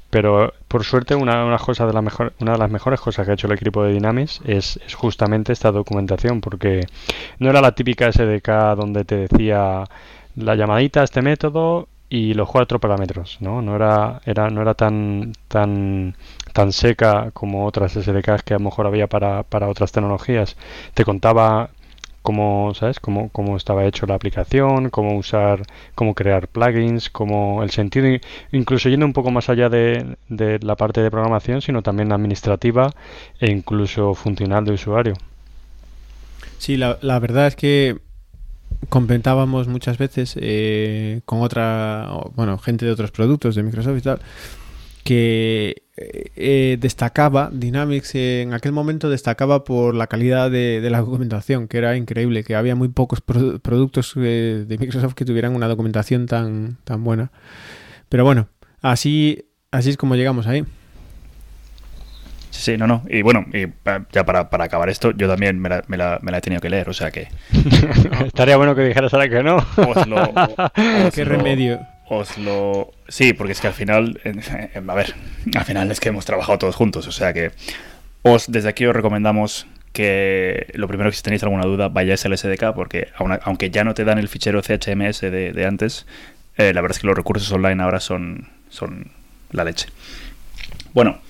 pero por suerte una, una, cosa de la mejor, una de las mejores cosas que ha hecho el equipo de Dynamics es, es, justamente esta documentación, porque no era la típica SDK donde te decía la llamadita a este método y los cuatro parámetros, ¿no? No era, era, no era tan, tan, tan seca como otras SDKs que a lo mejor había para, para otras tecnologías. Te contaba cómo, ¿sabes? Cómo, cómo estaba hecho la aplicación, cómo usar, cómo crear plugins, cómo el sentido, incluso yendo un poco más allá de, de la parte de programación, sino también administrativa e incluso funcional de usuario. Sí, la, la verdad es que comentábamos muchas veces eh, con otra, bueno, gente de otros productos de Microsoft y tal, que eh, destacaba, Dynamics en aquel momento destacaba por la calidad de, la documentación, que era increíble, que había muy pocos productos eh, de Microsoft que tuvieran una documentación tan, tan buena. Pero bueno, así, así es como llegamos ahí. Sí, no, no. Y bueno, y ya para, para acabar esto, yo también me la, me, la, me la, he tenido que leer, o sea que... Estaría bueno que dijeras ahora que no. Os lo, ¿Qué remedio? Os lo... Sí, porque es que al final, a ver, al final es que hemos trabajado todos juntos, o sea que os desde aquí os recomendamos que lo primero que si tenéis alguna duda vayáis al SDK porque aunque ya no te dan el fichero CHMS de, antes, eh, la verdad es que los recursos online ahora son, son la leche. Bueno,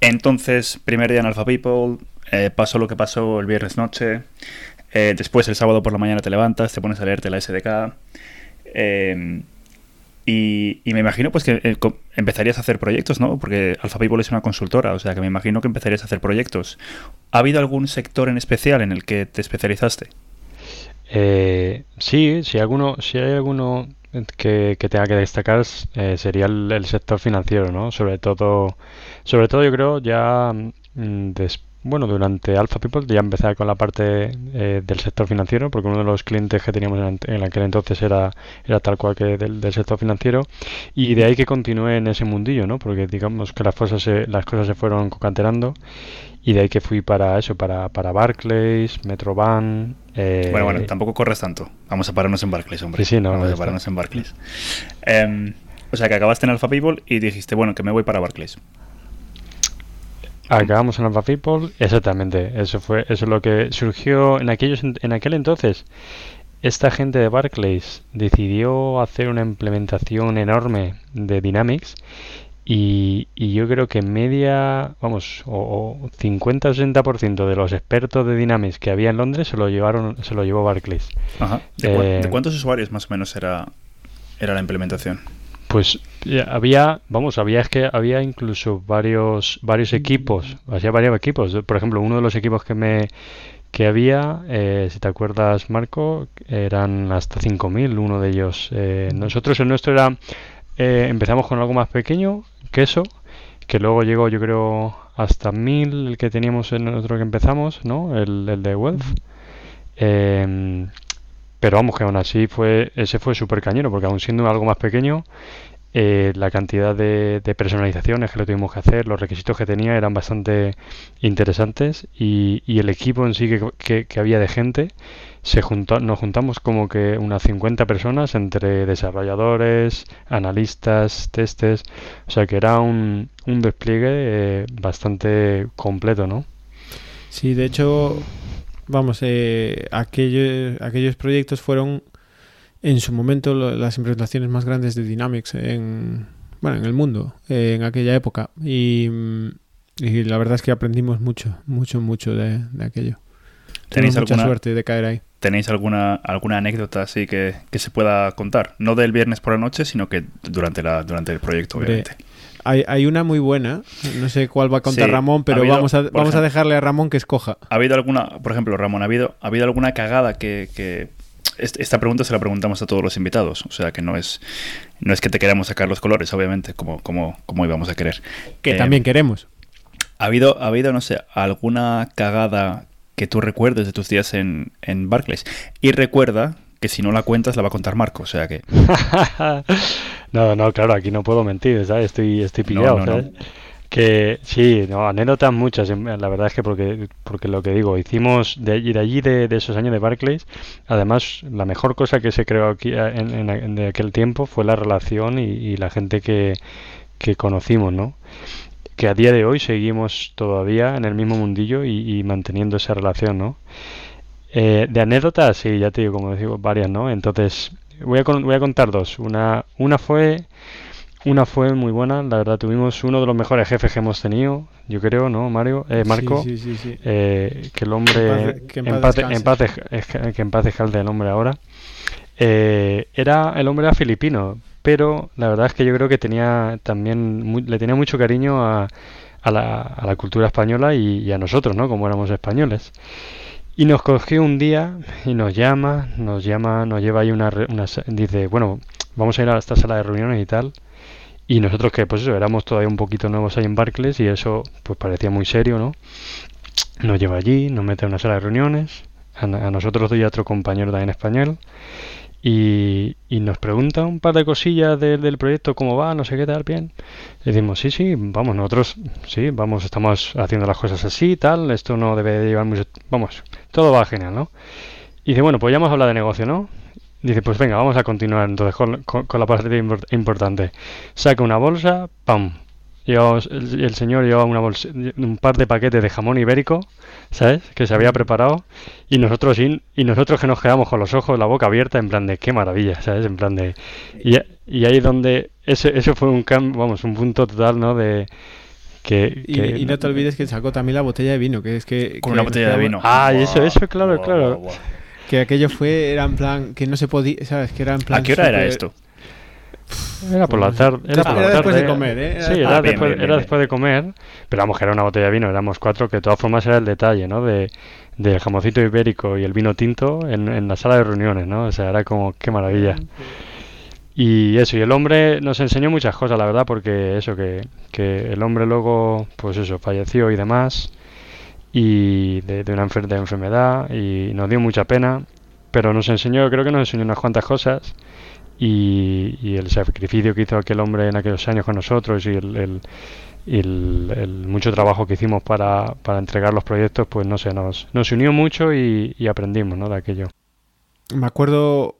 entonces, primer día en Alpha People, eh, pasó lo que pasó el viernes noche. Eh, después, el sábado por la mañana te levantas, te pones a leerte la SDK. Eh, y, me imagino pues que empezarías a hacer proyectos, ¿no? Porque Alpha People es una consultora, o sea que me imagino que empezarías a hacer proyectos. ¿Ha habido algún sector en especial en el que te especializaste? sí, si, alguno, si hay alguno que, tenga que destacar eh, sería el, sector financiero, ¿no? Sobre todo, sobre todo yo creo ya mm, bueno, durante Alpha People ya empecé con la parte eh, del sector financiero, porque uno de los clientes que teníamos en, aquel entonces era, era tal cual que del, sector financiero, y de ahí que continué en ese mundillo, ¿no? Porque digamos que las cosas se, las cosas se fueron concatenando y de ahí que fui para eso, para, para Barclays, Metroban. Eh... Bueno, bueno, tampoco corres tanto. Vamos a pararnos en Barclays, hombre. Sí, sí, no. Vamos a pararnos en Barclays. Em, o sea, que acabaste en Alpha People y dijiste, bueno, que me voy para Barclays. Acabamos en Alpha People, exactamente. Eso fue, eso es lo que surgió en aquellos, en aquel entonces. Esta gente de Barclays decidió hacer una implementación enorme de Dynamics y, yo creo que media, vamos, o, 50-60% de los expertos de Dynamics que había en Londres se lo llevaron, se lo llevó Barclays. ¿De, eh, cuántos usuarios más o menos era, era la implementación? Pues había, vamos, había es que había incluso varios, varios equipos, había varios equipos. Por ejemplo, uno de los equipos que me que había, eh, si te acuerdas, Marco, eran hasta 5.000, uno de ellos. Eh, nosotros, el nuestro era, empezamos con algo más pequeño, queso, que luego llegó yo creo hasta 1000 el que teníamos en el otro que empezamos, ¿no? El, de Wealth. Pero vamos, que aún así fue, ese fue súper cañero, porque aún siendo algo más pequeño, eh, la cantidad de, personalizaciones que le tuvimos que hacer, los requisitos que tenía eran bastante interesantes y, el equipo en sí que, que había de gente se juntó, nos juntamos como que unas 50 personas entre desarrolladores, analistas, testes, o sea que era un, un despliegue eh, bastante completo, ¿no? Sí, de hecho, vamos, eh, aquellos, aquellos proyectos fueron en su momento las implementaciones más grandes de Dynamics en, bueno, en el mundo, eh, en aquella época. Y, y, la verdad es que aprendimos mucho, mucho, mucho de, de aquello. ¿Tenéis mucha suerte de caer ahí. ¿Tenéis alguna, alguna anécdota así que, se pueda contar? No del viernes por la noche, sino que durante, la, durante el proyecto, obviamente. Hay, hay, una muy buena, no sé cuál va a contar Ramón, pero vamos, a, vamos a dejarle a Ramón que escoja. ¿Ha habido alguna, por ejemplo, Ramón, ¿ha habido, ¿ha habido alguna cagada que, esta pregunta se la preguntamos a todos los invitados, o sea que no es, no es que te queramos sacar los colores, obviamente, como, como, como íbamos a querer. Que también eh, queremos. ¿ha habido, ¿Ha habido, no sé, alguna cagada que tú recuerdes de tus días en, en Barclays. Y recuerda que si no la cuentas la va a contar Marco, o sea que... No, no, claro, aquí no puedo mentir, ¿sabes? Estoy, estoy pillado, ¿sabes? Que sí, no, anécdotas muchas, la verdad es que porque, porque lo que digo, hicimos de allí, de, allí de, esos años de Barclays, además la mejor cosa que se creó aquí en, en, aquel tiempo fue la relación y, la gente que, que conocimos, ¿no? Que a día de hoy seguimos todavía en el mismo mundillo y, manteniendo esa relación, ¿no? Eh, de anécdotas, sí, ya te digo, como digo, varias, ¿no? Entonces, voy a, voy a contar dos. Una, una fue una fue muy buena, la verdad tuvimos uno de los mejores jefes que hemos tenido, yo creo, ¿no, Mario? Eh, Marco, sí, sí, sí, eh, que el hombre, que en paz, en paz, que en paz el hombre ahora, eh, era, el hombre era filipino, pero la verdad es que yo creo que tenía también, le tenía mucho cariño a, a, la, a la, cultura española y, a nosotros, ¿no? Como éramos españoles. Y nos cogió un día y nos llama, nos llama, nos lleva ahí una, una dice, bueno, vamos a ir a esta sala de reuniones y tal. Y nosotros que pues eso, éramos todavía un poquito nuevos ahí en Barclays y eso pues parecía muy serio, ¿no? Nos lleva allí, nos mete en una sala de reuniones, a, nosotros y a otro compañero también español, y, y, nos pregunta un par de cosillas del proyecto, cómo va, no sé qué tal, bien. Le decimos, sí, sí, vamos, nosotros, sí, vamos, estamos haciendo las cosas así, tal, esto no debe de llevar mucho, vamos, todo va genial, ¿no? Y dice, bueno, pues ya hemos hablado de negocio, ¿no? Dice, pues venga, vamos a continuar entonces con, la parte importante. Saca una bolsa, ¡pam! Y el, señor lleva una bolsa, un par de paquetes de jamón ibérico, ¿sabes? Que se había preparado. Y nosotros, y, nosotros que nos quedamos con los ojos, la boca abierta, en plan de qué maravilla, ¿sabes? En plan de. Y, y ahí donde. Ese, eso fue un cambio, vamos, un punto total, ¿no? De. Que, y, no te olvides que sacó también la botella de vino, que es que... Con una botella de vino. Ah, y eso, eso, claro, claro. Que aquello fue, era en plan, que no se podía, ¿sabes? Que era en plan... ¿A qué hora era esto? Era por la tarde. Era, por la después de comer, ¿eh? Era sí, era, después, era después de comer. Pero vamos, que era una botella de vino, éramos cuatro, que de todas formas era el detalle, ¿no? De, del jamoncito ibérico y el vino tinto en, en la sala de reuniones, ¿no? O sea, era como, qué maravilla. Y eso, y el hombre nos enseñó muchas cosas, la verdad, porque eso, que, que el hombre luego, pues eso, falleció y demás y de, una de enfermedad y nos dio mucha pena, pero nos enseñó, creo que nos enseñó unas cuantas cosas y, el sacrificio que hizo aquel hombre en aquellos años con nosotros y el, mucho trabajo que hicimos para, para, entregar los proyectos, pues no sé, nos, nos unió mucho y, aprendimos ¿no? de aquello. Me acuerdo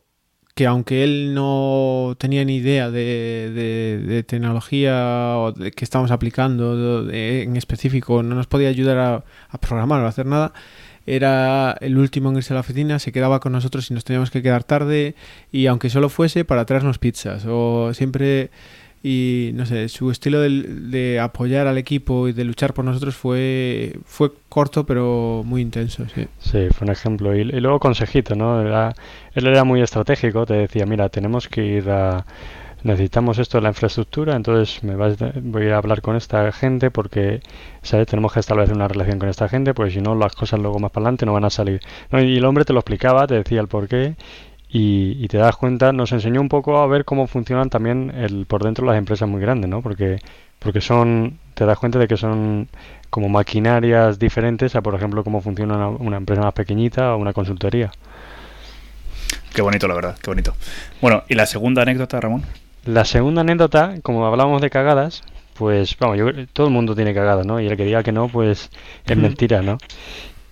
que aunque él no tenía ni idea de, tecnología o de que estamos aplicando en específico, no nos podía ayudar a, programar o a hacer nada, era el último en irse a la oficina, se quedaba con nosotros y nos teníamos que quedar tarde y aunque solo fuese para traernos pizzas o siempre y no sé, su estilo de, apoyar al equipo y de luchar por nosotros fue, fue corto pero muy intenso. Sí, sí fue un ejemplo. Y, luego consejito, ¿no? Él era muy estratégico, te decía, mira, tenemos que ir a... Necesitamos esto de la infraestructura, entonces me voy a hablar con esta gente porque ¿sabes? tenemos que establecer una relación con esta gente, pues si no las cosas luego más para adelante no van a salir. y el hombre te lo explicaba, te decía el porqué y, te das cuenta, nos enseñó un poco a ver cómo funcionan también el, por dentro las empresas muy grandes, ¿no? Porque, porque son, te das cuenta de que son como maquinarias diferentes a, por ejemplo, cómo funciona una, empresa más pequeñita o una consultoría. Qué bonito, la verdad, qué bonito. Bueno, ¿y la segunda anécdota, Ramón? La segunda anécdota, como hablábamos de cagadas, pues vamos, yo, todo el mundo tiene cagadas, ¿no? Y el que diga que no, pues es mentira, ¿no?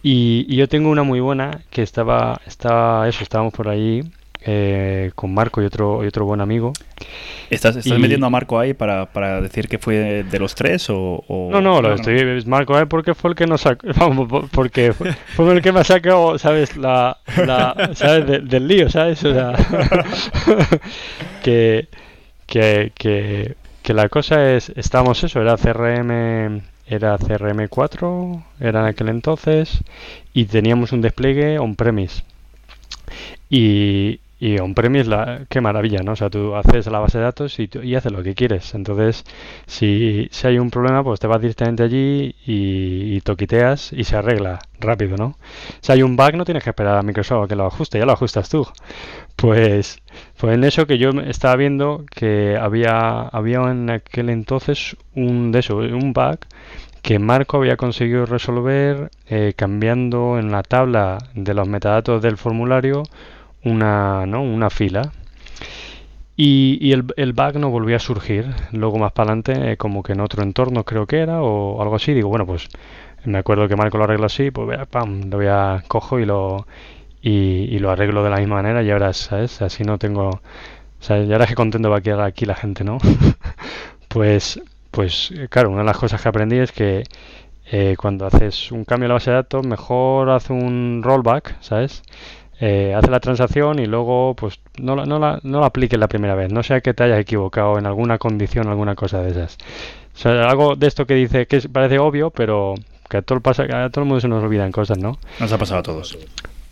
Y, yo tengo una muy buena que estaba, estaba eso, estábamos por ahí eh, con Marco y otro, y otro buen amigo. ¿Estás, estás metiendo a Marco ahí para, para, decir que fue de los tres o...? No, no, lo estoy Marco ahí porque fue el que nos sacó, porque fue, el que me ha sacado, ¿sabes? La, la ¿sabes? del lío, ¿sabes? O sea, que, que, que, que la cosa es, estamos eso, era CRM era CRM4, era en aquel entonces, y teníamos un despliegue on-premise. Y, y on-premise, la, qué maravilla, ¿no? O sea, tú haces la base de datos y, y haces lo que quieres. Entonces, si, si, hay un problema, pues te vas directamente allí y, toquiteas y se arregla rápido, ¿no? Si hay un bug, no tienes que esperar a Microsoft a que lo ajuste, ya lo ajustas tú. Pues, pues en eso que yo estaba viendo que había, había en aquel entonces un de eso, un bug que Marco había conseguido resolver eh, cambiando en la tabla de los metadatos del formulario una, ¿no? una fila. Y, y el, el, bug no volvió a surgir. Luego más para adelante, eh, como que en otro entorno creo que era, o algo así. Digo, bueno, pues me acuerdo que Marco lo arregla así, pues pam, lo voy a cojo y lo, y, y, lo arreglo de la misma manera y ahora, ¿sabes? Así no tengo... Sea, y ahora que contento va a quedar aquí la gente, ¿no? pues, pues, claro, una de las cosas que aprendí es que eh, cuando haces un cambio en la base de datos, mejor hace un rollback, ¿sabes? Eh, hace la transacción y luego pues no la, no, la, no la apliques la primera vez, no sea que te hayas equivocado en alguna condición, alguna cosa de esas. O sea, algo de esto que dice que parece obvio, pero que a todo, pasa, a todo el mundo se nos olvidan cosas, ¿no? Nos ha pasado a todos.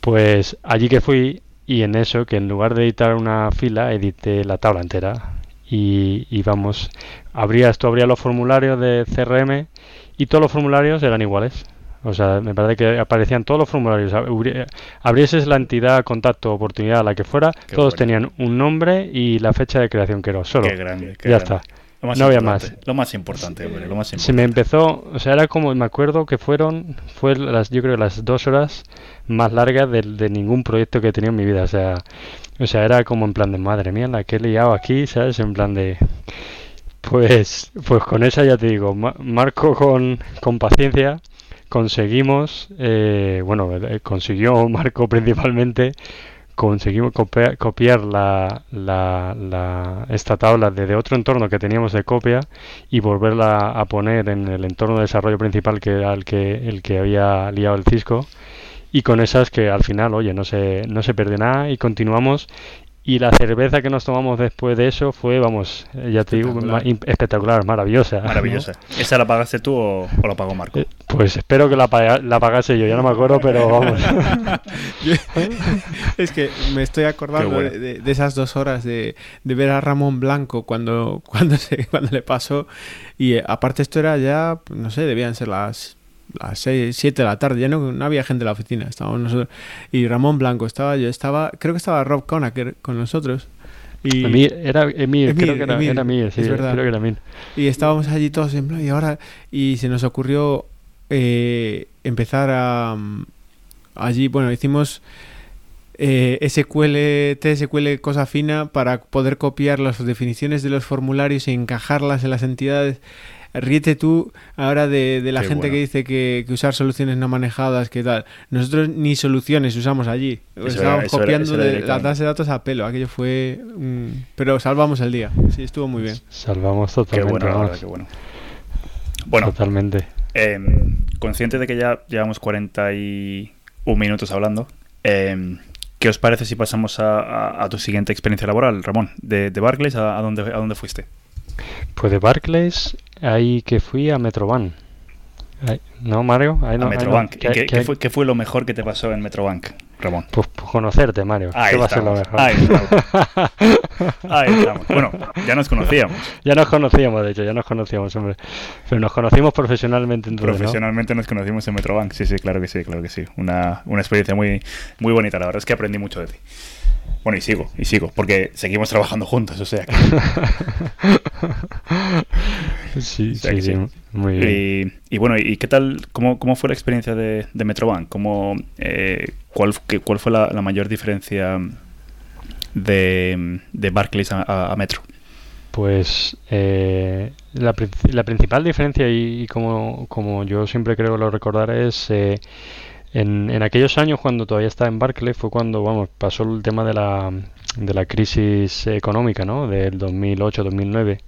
Pues allí que fui y en eso, que en lugar de editar una fila, edité la tabla entera. Y, y vamos, abría esto, abría los formularios de CRM y todos los formularios eran iguales. O sea, me parece que aparecían todos los formularios. Abrieses la entidad, contacto, oportunidad, la que fuera, Qué todos bueno. tenían un nombre y la fecha de creación que era solo. Qué grande. Qué ya grande. está. No había más. Lo más importante, hombre, lo más importante. Se me empezó, o sea, era como, me acuerdo que fueron, fue las, yo creo las dos horas más largas de, de ningún proyecto que he tenido en mi vida. O sea, o sea, era como en plan de madre mía, la que he liado aquí, ¿sabes? En plan de. Pues, pues con esa ya te digo, marco con, con paciencia conseguimos, eh, bueno, consiguió Marco principalmente, conseguimos copiar, la, la, la, esta tabla de, de, otro entorno que teníamos de copia y volverla a poner en el entorno de desarrollo principal que era el que, el que había liado el Cisco. Y con esas que al final, oye, no se, no se pierde nada y continuamos y la cerveza que nos tomamos después de eso fue, vamos, ya te digo, espectacular, maravillosa. Maravillosa. ¿no? ¿Esa la pagaste tú o, o la pagó Marco? Eh, pues espero que la, la, pagase yo, ya no me acuerdo, pero vamos. es que me estoy acordando bueno. de, de, esas dos horas de, de, ver a Ramón Blanco cuando, cuando, se, cuando le pasó. Y eh, aparte esto era ya, no sé, debían ser las las 6, 7 de la tarde, ya no, no, había gente en la oficina, estábamos nosotros. Y Ramón Blanco estaba, yo estaba, creo que estaba Rob Conacher con nosotros. Y Emir, era Emir, Emir, creo que era Emir, era Emir sí, es verdad. creo que era Emir. Y estábamos allí todos en plan, y ahora, y se nos ocurrió eh, empezar a, um, allí, bueno, hicimos eh, SQL, TSQL cosa fina para poder copiar las definiciones de los formularios y encajarlas en las entidades ríete tú ahora de, de la Qué gente bueno. que dice que, que, usar soluciones no manejadas, que tal. Nosotros ni soluciones usamos allí. Eso Estábamos era, copiando era, de las bases de datos a pelo. Aquello fue. Mm, pero salvamos el día. Sí, estuvo muy bien. Salvamos totalmente. Qué bueno, verdad, qué bueno. Bueno, totalmente. Eh, consciente de que ya llevamos 41 minutos hablando. Eh, ¿Qué os parece si pasamos a, a, a, tu siguiente experiencia laboral, Ramón? ¿De, de Barclays a, a, dónde, a dónde fuiste? Pues de Barclays, ahí que fui a Metrobank. ¿No, Mario? Ahí no, a Metrobank. No. ¿Qué, ¿Qué, ¿Qué, fue, ¿Qué, fue, lo mejor que te pasó en Metrobank, Ramón? Pues, pues conocerte, Mario. Ahí ¿Qué estamos. va a ser lo mejor? Ahí estamos. Ahí estamos. Bueno, ya nos conocíamos. Ya nos conocíamos, de hecho, ya nos conocíamos, hombre. Pero nos conocimos profesionalmente entonces, Profesionalmente ¿no? nos conocimos en Metrobank, sí, sí, claro que sí, claro que sí. Una, una experiencia muy, muy bonita, la verdad es que aprendí mucho de ti. Bueno, y sigo, y sigo, porque seguimos trabajando juntos, o sea que... sí, o sea sí, sí, muy bien. Y, y, bueno, ¿y qué tal, cómo, cómo fue la experiencia de, de Metrobank? ¿Cómo, eh, cuál, qué, ¿Cuál fue la, la, mayor diferencia de, de Barclays a, a Metro? Pues eh, la, la, principal diferencia, y, y, como, como yo siempre creo lo recordar, es... Eh, en, en, aquellos años, cuando todavía estaba en Barclay, fue cuando vamos, pasó el tema de la, de la crisis económica, ¿no? Del 2008-2009.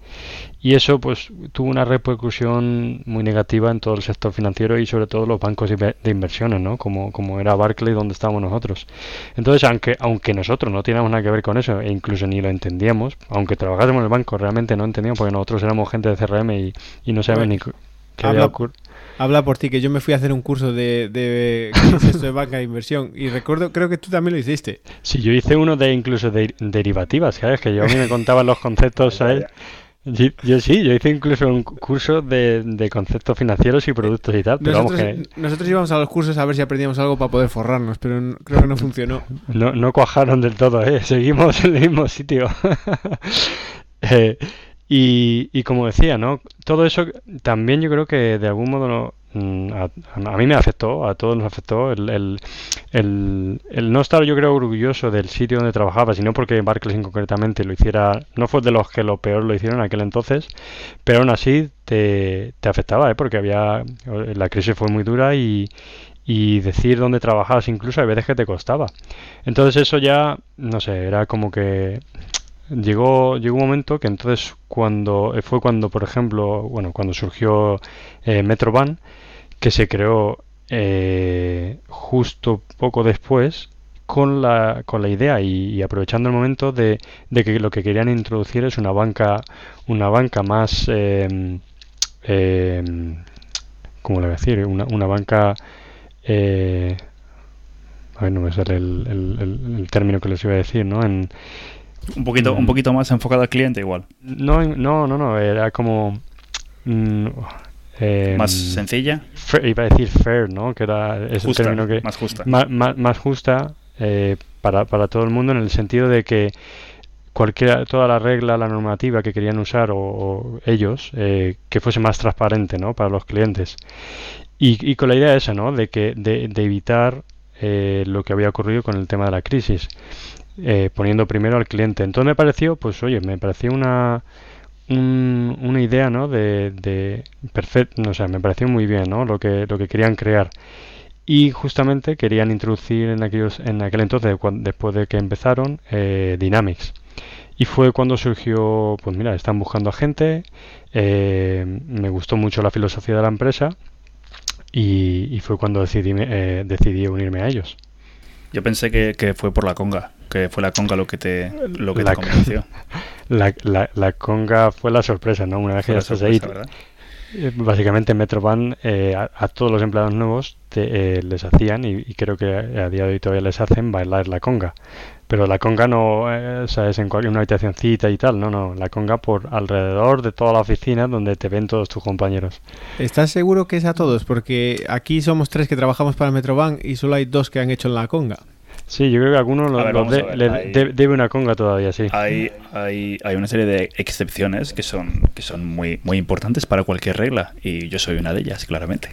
Y eso, pues, tuvo una repercusión muy negativa en todo el sector financiero y sobre todo los bancos de inversiones, ¿no? Como, como era Barclay, donde estábamos nosotros. Entonces, aunque, aunque nosotros no teníamos nada que ver con eso, e incluso ni lo entendíamos, aunque trabajásemos en el banco, realmente no entendíamos, porque nosotros éramos gente de CRM y, y no sabíamos ni qué había ocurrido habla por ti, que yo me fui a hacer un curso de, de, de banca de inversión y recuerdo, creo que tú también lo hiciste. Sí, yo hice uno de incluso de derivativas, ¿sabes? Que yo a mí me contaban los conceptos, ¿sabes? Yo, yo, sí, yo hice incluso un curso de, de, conceptos financieros y productos y tal. Pero nosotros, vamos que... nosotros íbamos a los cursos a ver si aprendíamos algo para poder forrarnos, pero no, creo que no funcionó. No, no cuajaron del todo, ¿eh? Seguimos en el mismo sitio. eh, y, y, como decía, ¿no? Todo eso también yo creo que de algún modo mm, a, mí me afectó, a todos nos afectó el, el, el, no estar yo creo orgulloso del sitio donde trabajaba, sino porque Barclays concretamente lo hiciera, no fue de los que lo peor lo hicieron en aquel entonces, pero aún así te, te afectaba, ¿eh? porque había, la crisis fue muy dura y, y decir dónde trabajabas incluso hay veces que te costaba. Entonces eso ya, no sé, era como que llegó llegó un momento que entonces cuando fue cuando por ejemplo bueno cuando surgió eh, Metroban que se creó eh, justo poco después con la, con la idea y, aprovechando el momento de, que lo que querían introducir es una banca una banca más eh, eh, ¿cómo le voy a decir? una, una banca eh, a ver, no me sale el, el, término que les iba a decir, ¿no? En, un poquito, un mm. poquito más enfocado al cliente igual. No, no, no, no, era como... Mm, em, más sencilla. iba a decir fair, ¿no? Que era ese término que... Más justa. Más, más, justa eh, para, para todo el mundo en el sentido de que cualquiera, toda la regla, la normativa que querían usar o, ellos, eh, que fuese más transparente, ¿no? Para los clientes. Y, y con la idea esa, ¿no? De que de, de evitar eh, lo que había ocurrido con el tema de la crisis. Eh, poniendo primero al cliente. Entonces me pareció, pues oye, me pareció una, una idea, ¿no? De, perfecto, no sé, me pareció muy bien, ¿no? Lo que, lo que querían crear. Y justamente querían introducir en, aquellos, en aquel entonces, después de que empezaron, eh, Dynamics. Y fue cuando surgió, pues mira, están buscando a gente, eh, me gustó mucho la filosofía de la empresa y, fue cuando decidí, decidí unirme a ellos. Yo pensé que, que, fue por la conga, que fue la conga lo que te, lo que te convenció. La, la, la, conga fue la sorpresa, ¿no? Una vez que ya estás ahí. Eh, básicamente Metroban eh, a, todos los empleados nuevos te, eh, les hacían, y, creo que a, día de hoy todavía les hacen, bailar la conga. Pero la conga no eh, o sea, es en cualquier una habitacióncita y tal, no, no, la conga por alrededor de toda la oficina donde te ven todos tus compañeros. ¿Estás seguro que es a todos? Porque aquí somos tres que trabajamos para Metrobank y solo hay dos que han hecho la conga. Sí, yo creo que alguno lo, debe una conga todavía, sí. Hay, hay, hay, una serie de excepciones que son, que son muy, muy importantes para cualquier regla y yo soy una de ellas, claramente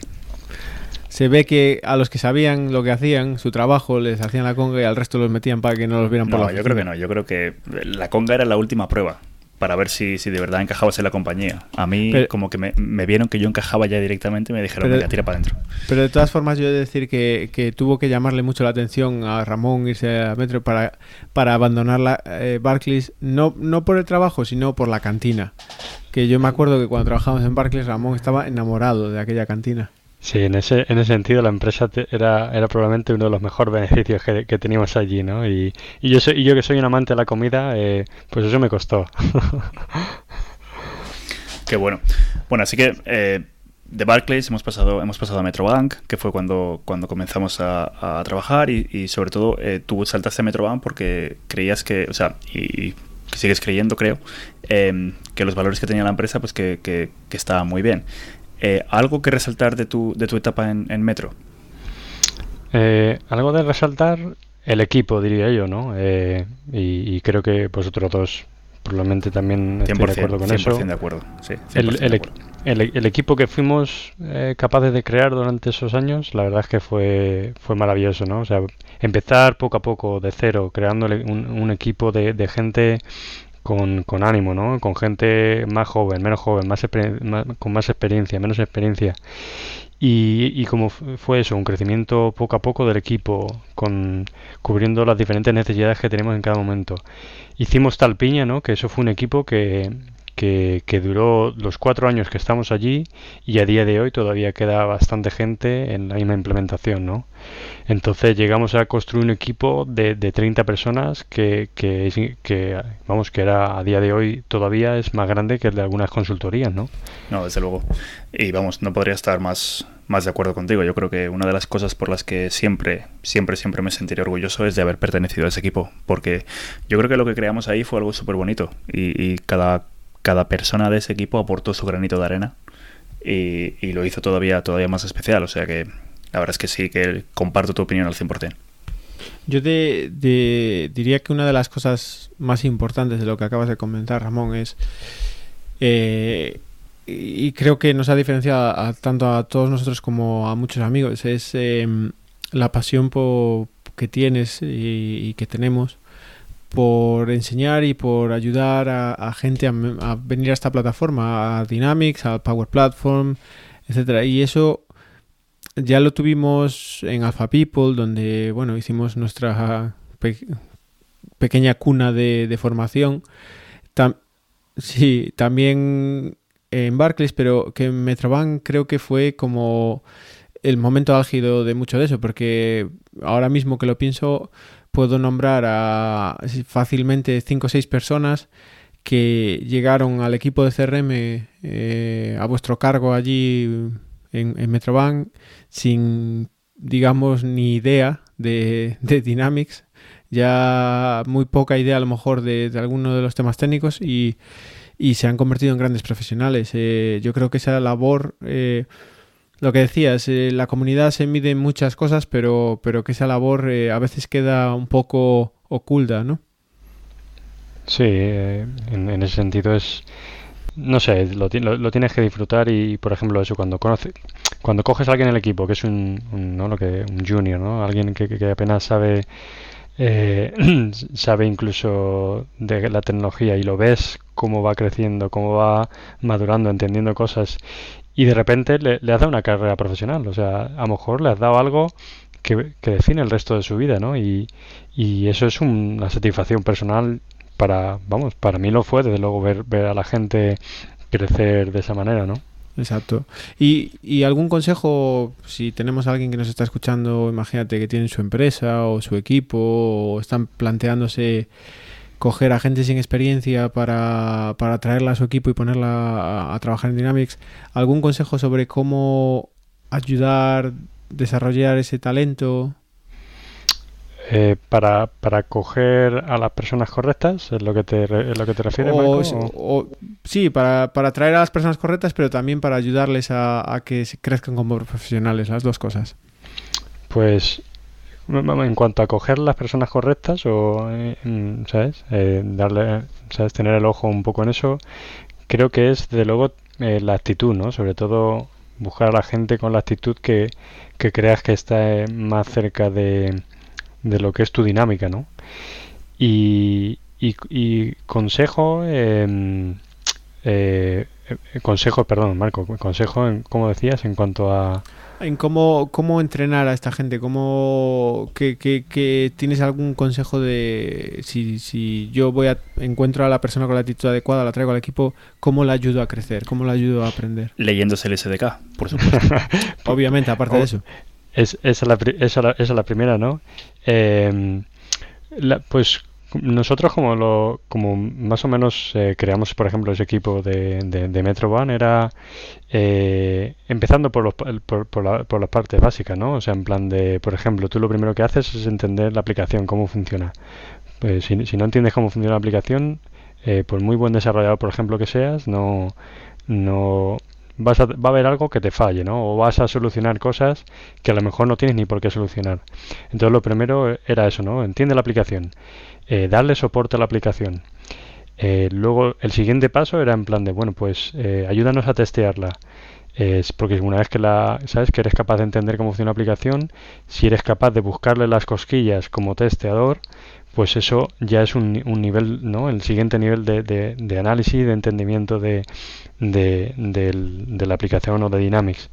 se ve que a los que sabían lo que hacían, su trabajo, les hacían la conga y al resto los metían para que no los vieran por no, yo creo que no. Yo creo que la conga era la última prueba para ver si, si de verdad encajabas en la compañía. A mí, como que me, vieron que yo encajaba ya directamente y me dijeron, venga, tira para adentro. Pero de todas formas, yo he de decir que, que, tuvo que llamarle mucho la atención a Ramón irse a Metro para, para abandonar la, eh, Barclays, no, no por el trabajo, sino por la cantina. Que yo me acuerdo que cuando trabajábamos en Barclays, Ramón estaba enamorado de aquella cantina. Sí, en ese, en ese sentido la empresa era, era probablemente uno de los mejores beneficios que, que teníamos allí, ¿no? Y, y, yo soy, yo que soy un amante de la comida, eh, pues eso me costó. Qué bueno. Bueno, así que eh, de Barclays hemos pasado, hemos pasado a Metrobank, que fue cuando, cuando comenzamos a, a trabajar y, y, sobre todo eh, tú saltaste a Metrobank porque creías que, o sea, y, sigues creyendo, creo, eh, que los valores que tenía la empresa, pues que, que estaban muy bien. Eh, ¿Algo que resaltar de tu, de tu etapa en, Metro? Eh, algo de resaltar, el equipo, diría yo, ¿no? Eh, y, creo que vosotros dos probablemente también estéis de acuerdo con 100% eso. de acuerdo, sí. El, equipo que fuimos capaces de crear durante esos años, la verdad es que fue, fue maravilloso, ¿no? O sea, empezar poco a poco de cero, creando un, equipo de, de gente con, con ánimo, ¿no? Con gente más joven, menos joven, más, con más experiencia, menos experiencia. Y, y como fue eso, un crecimiento poco a poco del equipo, con, cubriendo las diferentes necesidades que tenemos en cada momento. Hicimos tal piña, ¿no? Que eso fue un equipo que, que, duró los cuatro años que estamos allí y a día de hoy todavía queda bastante gente en la misma implementación, ¿no? Entonces llegamos a construir un equipo de, de 30 personas que, que, vamos, que era a día de hoy todavía es más grande que el de algunas consultorías, ¿no? No, desde luego. Y vamos, no podría estar más, más de acuerdo contigo. Yo creo que una de las cosas por las que siempre, siempre, siempre me sentiré orgulloso es de haber pertenecido a ese equipo, porque yo creo que lo que creamos ahí fue algo súper bonito y, y, cada cada persona de ese equipo aportó su granito de arena y, lo hizo todavía, todavía más especial. O sea que la verdad es que sí, que comparto tu opinión al 100%. Yo te, diría que una de las cosas más importantes de lo que acabas de comentar, Ramón, es eh, y creo que nos ha diferenciado tanto a todos nosotros como a muchos amigos, es em, la pasión que tienes y, que tenemos por enseñar y por ayudar a, gente a, venir a esta plataforma, a Dynamics, a Power Platform, etcétera. Y eso ya lo tuvimos en Alpha People, donde bueno hicimos nuestra pequeña cuna de, formación. sí, también en Barclays, pero que en Metrobank creo que fue como el momento álgido de mucho de eso, porque ahora mismo que lo pienso, puedo nombrar a fácilmente 5 o 6 personas que llegaron al equipo de CRM eh, a vuestro cargo allí en, en, Metrobank sin, digamos, ni idea de, Dynamics, ya muy poca idea a lo mejor de, alguno de los temas técnicos y, y se han convertido en grandes profesionales. Eh, yo creo que esa labor, eh, lo que decías, eh, la comunidad se mide en muchas cosas, pero, pero que esa labor a veces queda un poco oculta, ¿no? Sí, en, ese sentido es, no sé, lo, lo, tienes que disfrutar y, por ejemplo, eso cuando conoces, cuando coges a alguien en el equipo que es un, ¿no? lo que un junior, ¿no? Alguien que, que apenas sabe eh, sabe incluso de la tecnología y lo ves cómo va creciendo, cómo va madurando, entendiendo cosas y de repente le, le has dado una carrera profesional. O sea, a lo mejor le has dado algo que, define el resto de su vida, ¿no? Y, y eso es una satisfacción personal para, vamos, para mí lo fue, desde luego, ver, ver a la gente crecer de esa manera, ¿no? Exacto. ¿Y, algún consejo, si tenemos a alguien que nos está escuchando, imagínate que tiene su empresa o su equipo, o están planteándose coger a gente sin experiencia para, para traerla a su equipo y ponerla a, trabajar en Dynamics, ¿algún consejo sobre cómo ayudar, desarrollar ese talento? Eh, para, para coger a las personas correctas, ¿es lo que te, lo que te refieres, sí, para, para atraer a las personas correctas, pero también para ayudarles a, que se crezcan como profesionales, las dos cosas. Pues en cuanto a coger las personas correctas o, eh, ¿sabes? Eh, darle, ¿sabes? Tener el ojo un poco en eso, creo que es, de luego, la actitud, ¿no? Sobre todo buscar a la gente con la actitud que, que creas que está más cerca de de lo que es tu dinámica, ¿no? Y, y, consejo, em, eh, consejo, perdón, Marco, consejo, en, como decías, en cuanto a... En cómo, cómo entrenar a esta gente, cómo que, que, tienes algún consejo de si, si yo voy a encuentro a la persona con la actitud adecuada, la traigo al equipo, ¿cómo la ayudo a crecer? ¿Cómo la ayudo a aprender? Leyéndose el SDK, por supuesto. Obviamente, aparte de eso. Es, esa, la, es la primera, ¿no? Eh, pues nosotros como lo como más o menos eh, creamos por ejemplo ese equipo de, de, de Metro era eh, empezando por, los, por, por, la, por parte básica no o sea en plan de por ejemplo tú lo primero que haces es entender la aplicación cómo funciona pues si, si no entiendes cómo funciona la aplicación eh, por muy buen desarrollador por ejemplo que seas no no vas a, va a haber algo que te falle, ¿no? O vas a solucionar cosas que a lo mejor no tienes ni por qué solucionar. Entonces lo primero era eso, ¿no? Entiende la aplicación, eh, darle soporte a la aplicación. Eh, luego el siguiente paso era en plan de, bueno, pues eh, ayúdanos a testearla. Es porque una vez que la sabes que eres capaz de entender cómo funciona la aplicación, si eres capaz de buscarle las cosquillas como testeador, pues eso ya es un, un nivel, ¿no? El siguiente nivel de, de, de análisis, de entendimiento de, la aplicación o de Dynamics.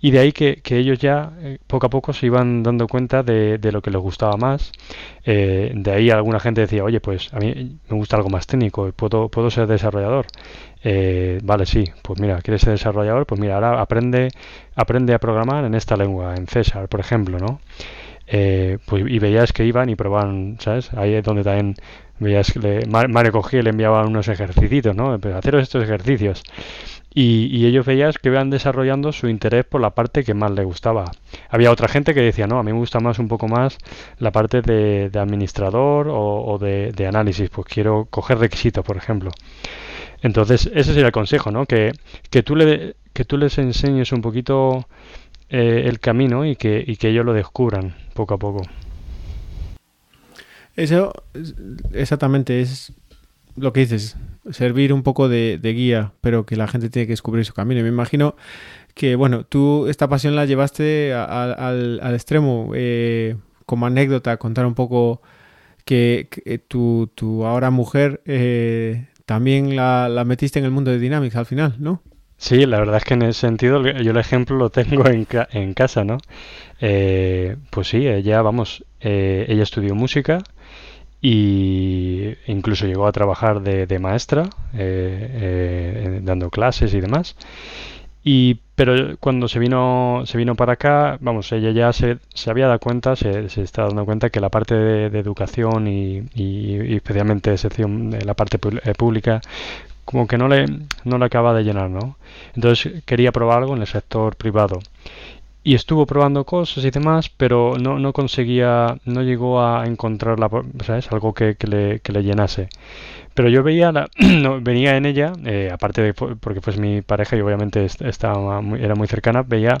Y de ahí que, ellos ya eh, poco a poco se iban dando cuenta de, de lo que les gustaba más. Eh, de ahí alguna gente decía, oye, pues a mí me gusta algo más técnico, puedo, puedo ser desarrollador. Eh, vale, sí, pues mira, ¿quieres ser desarrollador? Pues mira, ahora aprende, aprende a programar en esta lengua, en César, por ejemplo, ¿no? Eh, pues, y veías que iban y probaban, ¿sabes? Ahí es donde también veías que le, Mario cogía y le enviaba unos ejercicios, ¿no? Pero haceros estos ejercicios. Y, ellos veías que iban desarrollando su interés por la parte que más les gustaba. Había otra gente que decía, no, a mí me gusta más un poco más la parte de, administrador o, de, de, análisis, pues quiero coger requisitos, por ejemplo. Entonces, ese sería el consejo, ¿no? Que, que, tú, le, que tú les enseñes un poquito eh, el camino y que, y que ellos lo descubran poco a poco. Eso exactamente es lo que dices, servir un poco de, guía, pero que la gente tiene que descubrir su camino. Y me imagino que, bueno, tú esta pasión la llevaste al, extremo. Eh, como anécdota, contar un poco que, tu, tu, ahora mujer eh, también la, la metiste en el mundo de Dynamics al final, ¿no? Sí, la verdad es que en ese sentido yo el ejemplo lo tengo en, en casa, ¿no? Eh, pues sí, ella, vamos, eh, ella estudió música y incluso llegó a trabajar de, de maestra, eh, dando clases y demás. Y, pero cuando se vino, se vino para acá, vamos, ella ya se, se había dado cuenta, se, se está dando cuenta que la parte de, educación y, y, especialmente sección la parte pública como que no le, no le acaba de llenar, ¿no? Entonces quería probar algo en el sector privado. Y estuvo probando cosas y demás, pero no, no conseguía, no llegó a encontrar la, ¿sabes? algo que, que, le, que le llenase. Pero yo veía, la, no, venía en ella, eh, aparte de porque fue mi pareja y obviamente estaba muy, era muy cercana, veía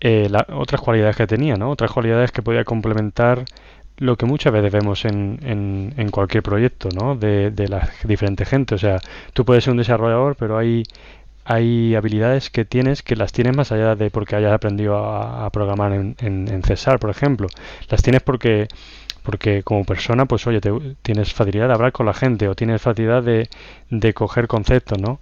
eh, la, otras cualidades que tenía, ¿no? Otras cualidades que podía complementar lo que muchas veces vemos en, en, en cualquier proyecto, ¿no? De, de la diferente gente. O sea, tú puedes ser un desarrollador, pero hay, hay habilidades que tienes que las tienes más allá de porque hayas aprendido a, programar en, en, César, por ejemplo. Las tienes porque porque como persona, pues oye, te, tienes facilidad de hablar con la gente o tienes facilidad de, de coger conceptos, ¿no?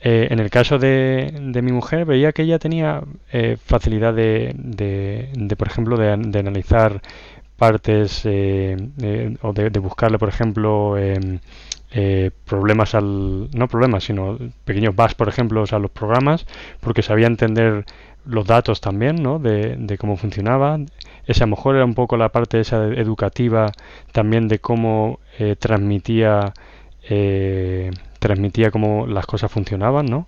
Eh, en el caso de, de, mi mujer, veía que ella tenía eh, facilidad de, de, por ejemplo, de analizar partes eh, eh, o de, buscarle, por ejemplo, em, eh, problemas al... no problemas, sino pequeños bugs, por ejemplo, a los programas, porque sabía entender los datos también, ¿no? De, cómo funcionaba. Esa mejor era un poco la parte esa educativa también de cómo transmitía transmitía cómo las cosas funcionaban, ¿no?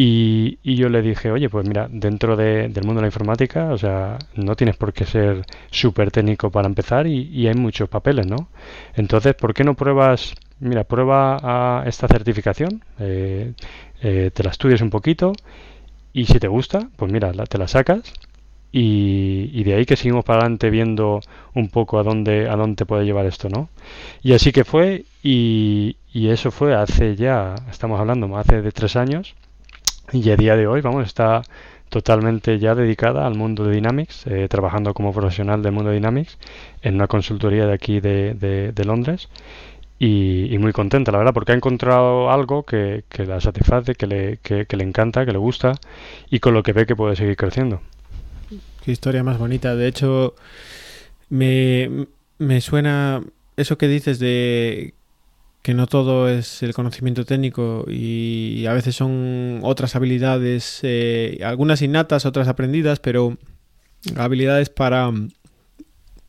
Y, yo le dije, oye, pues mira, dentro del mundo de la informática, o sea, no tienes por qué ser súper técnico para empezar y, hay muchos papeles, ¿no? Entonces, ¿por qué no pruebas, mira, prueba a esta certificación, eh, eh, te la estudias un poquito y si te gusta, pues mira, te la sacas y, de ahí que seguimos para adelante viendo un poco a dónde, a dónde puede llevar esto, ¿no? Y así que fue y, y eso fue hace ya, estamos hablando, hace de tres años y a día de hoy, vamos, está totalmente ya dedicada al mundo de Dynamics, eh, trabajando como profesional del mundo de Dynamics en una consultoría de aquí de, Londres. Y, muy contenta, la verdad, porque ha encontrado algo que, que la satisface, que le, que, le encanta, que le gusta y con lo que ve que puede seguir creciendo. Qué historia más bonita. De hecho, me, me suena eso que dices de que no todo es el conocimiento técnico y a veces son otras habilidades, eh, algunas innatas, otras aprendidas, pero habilidades para,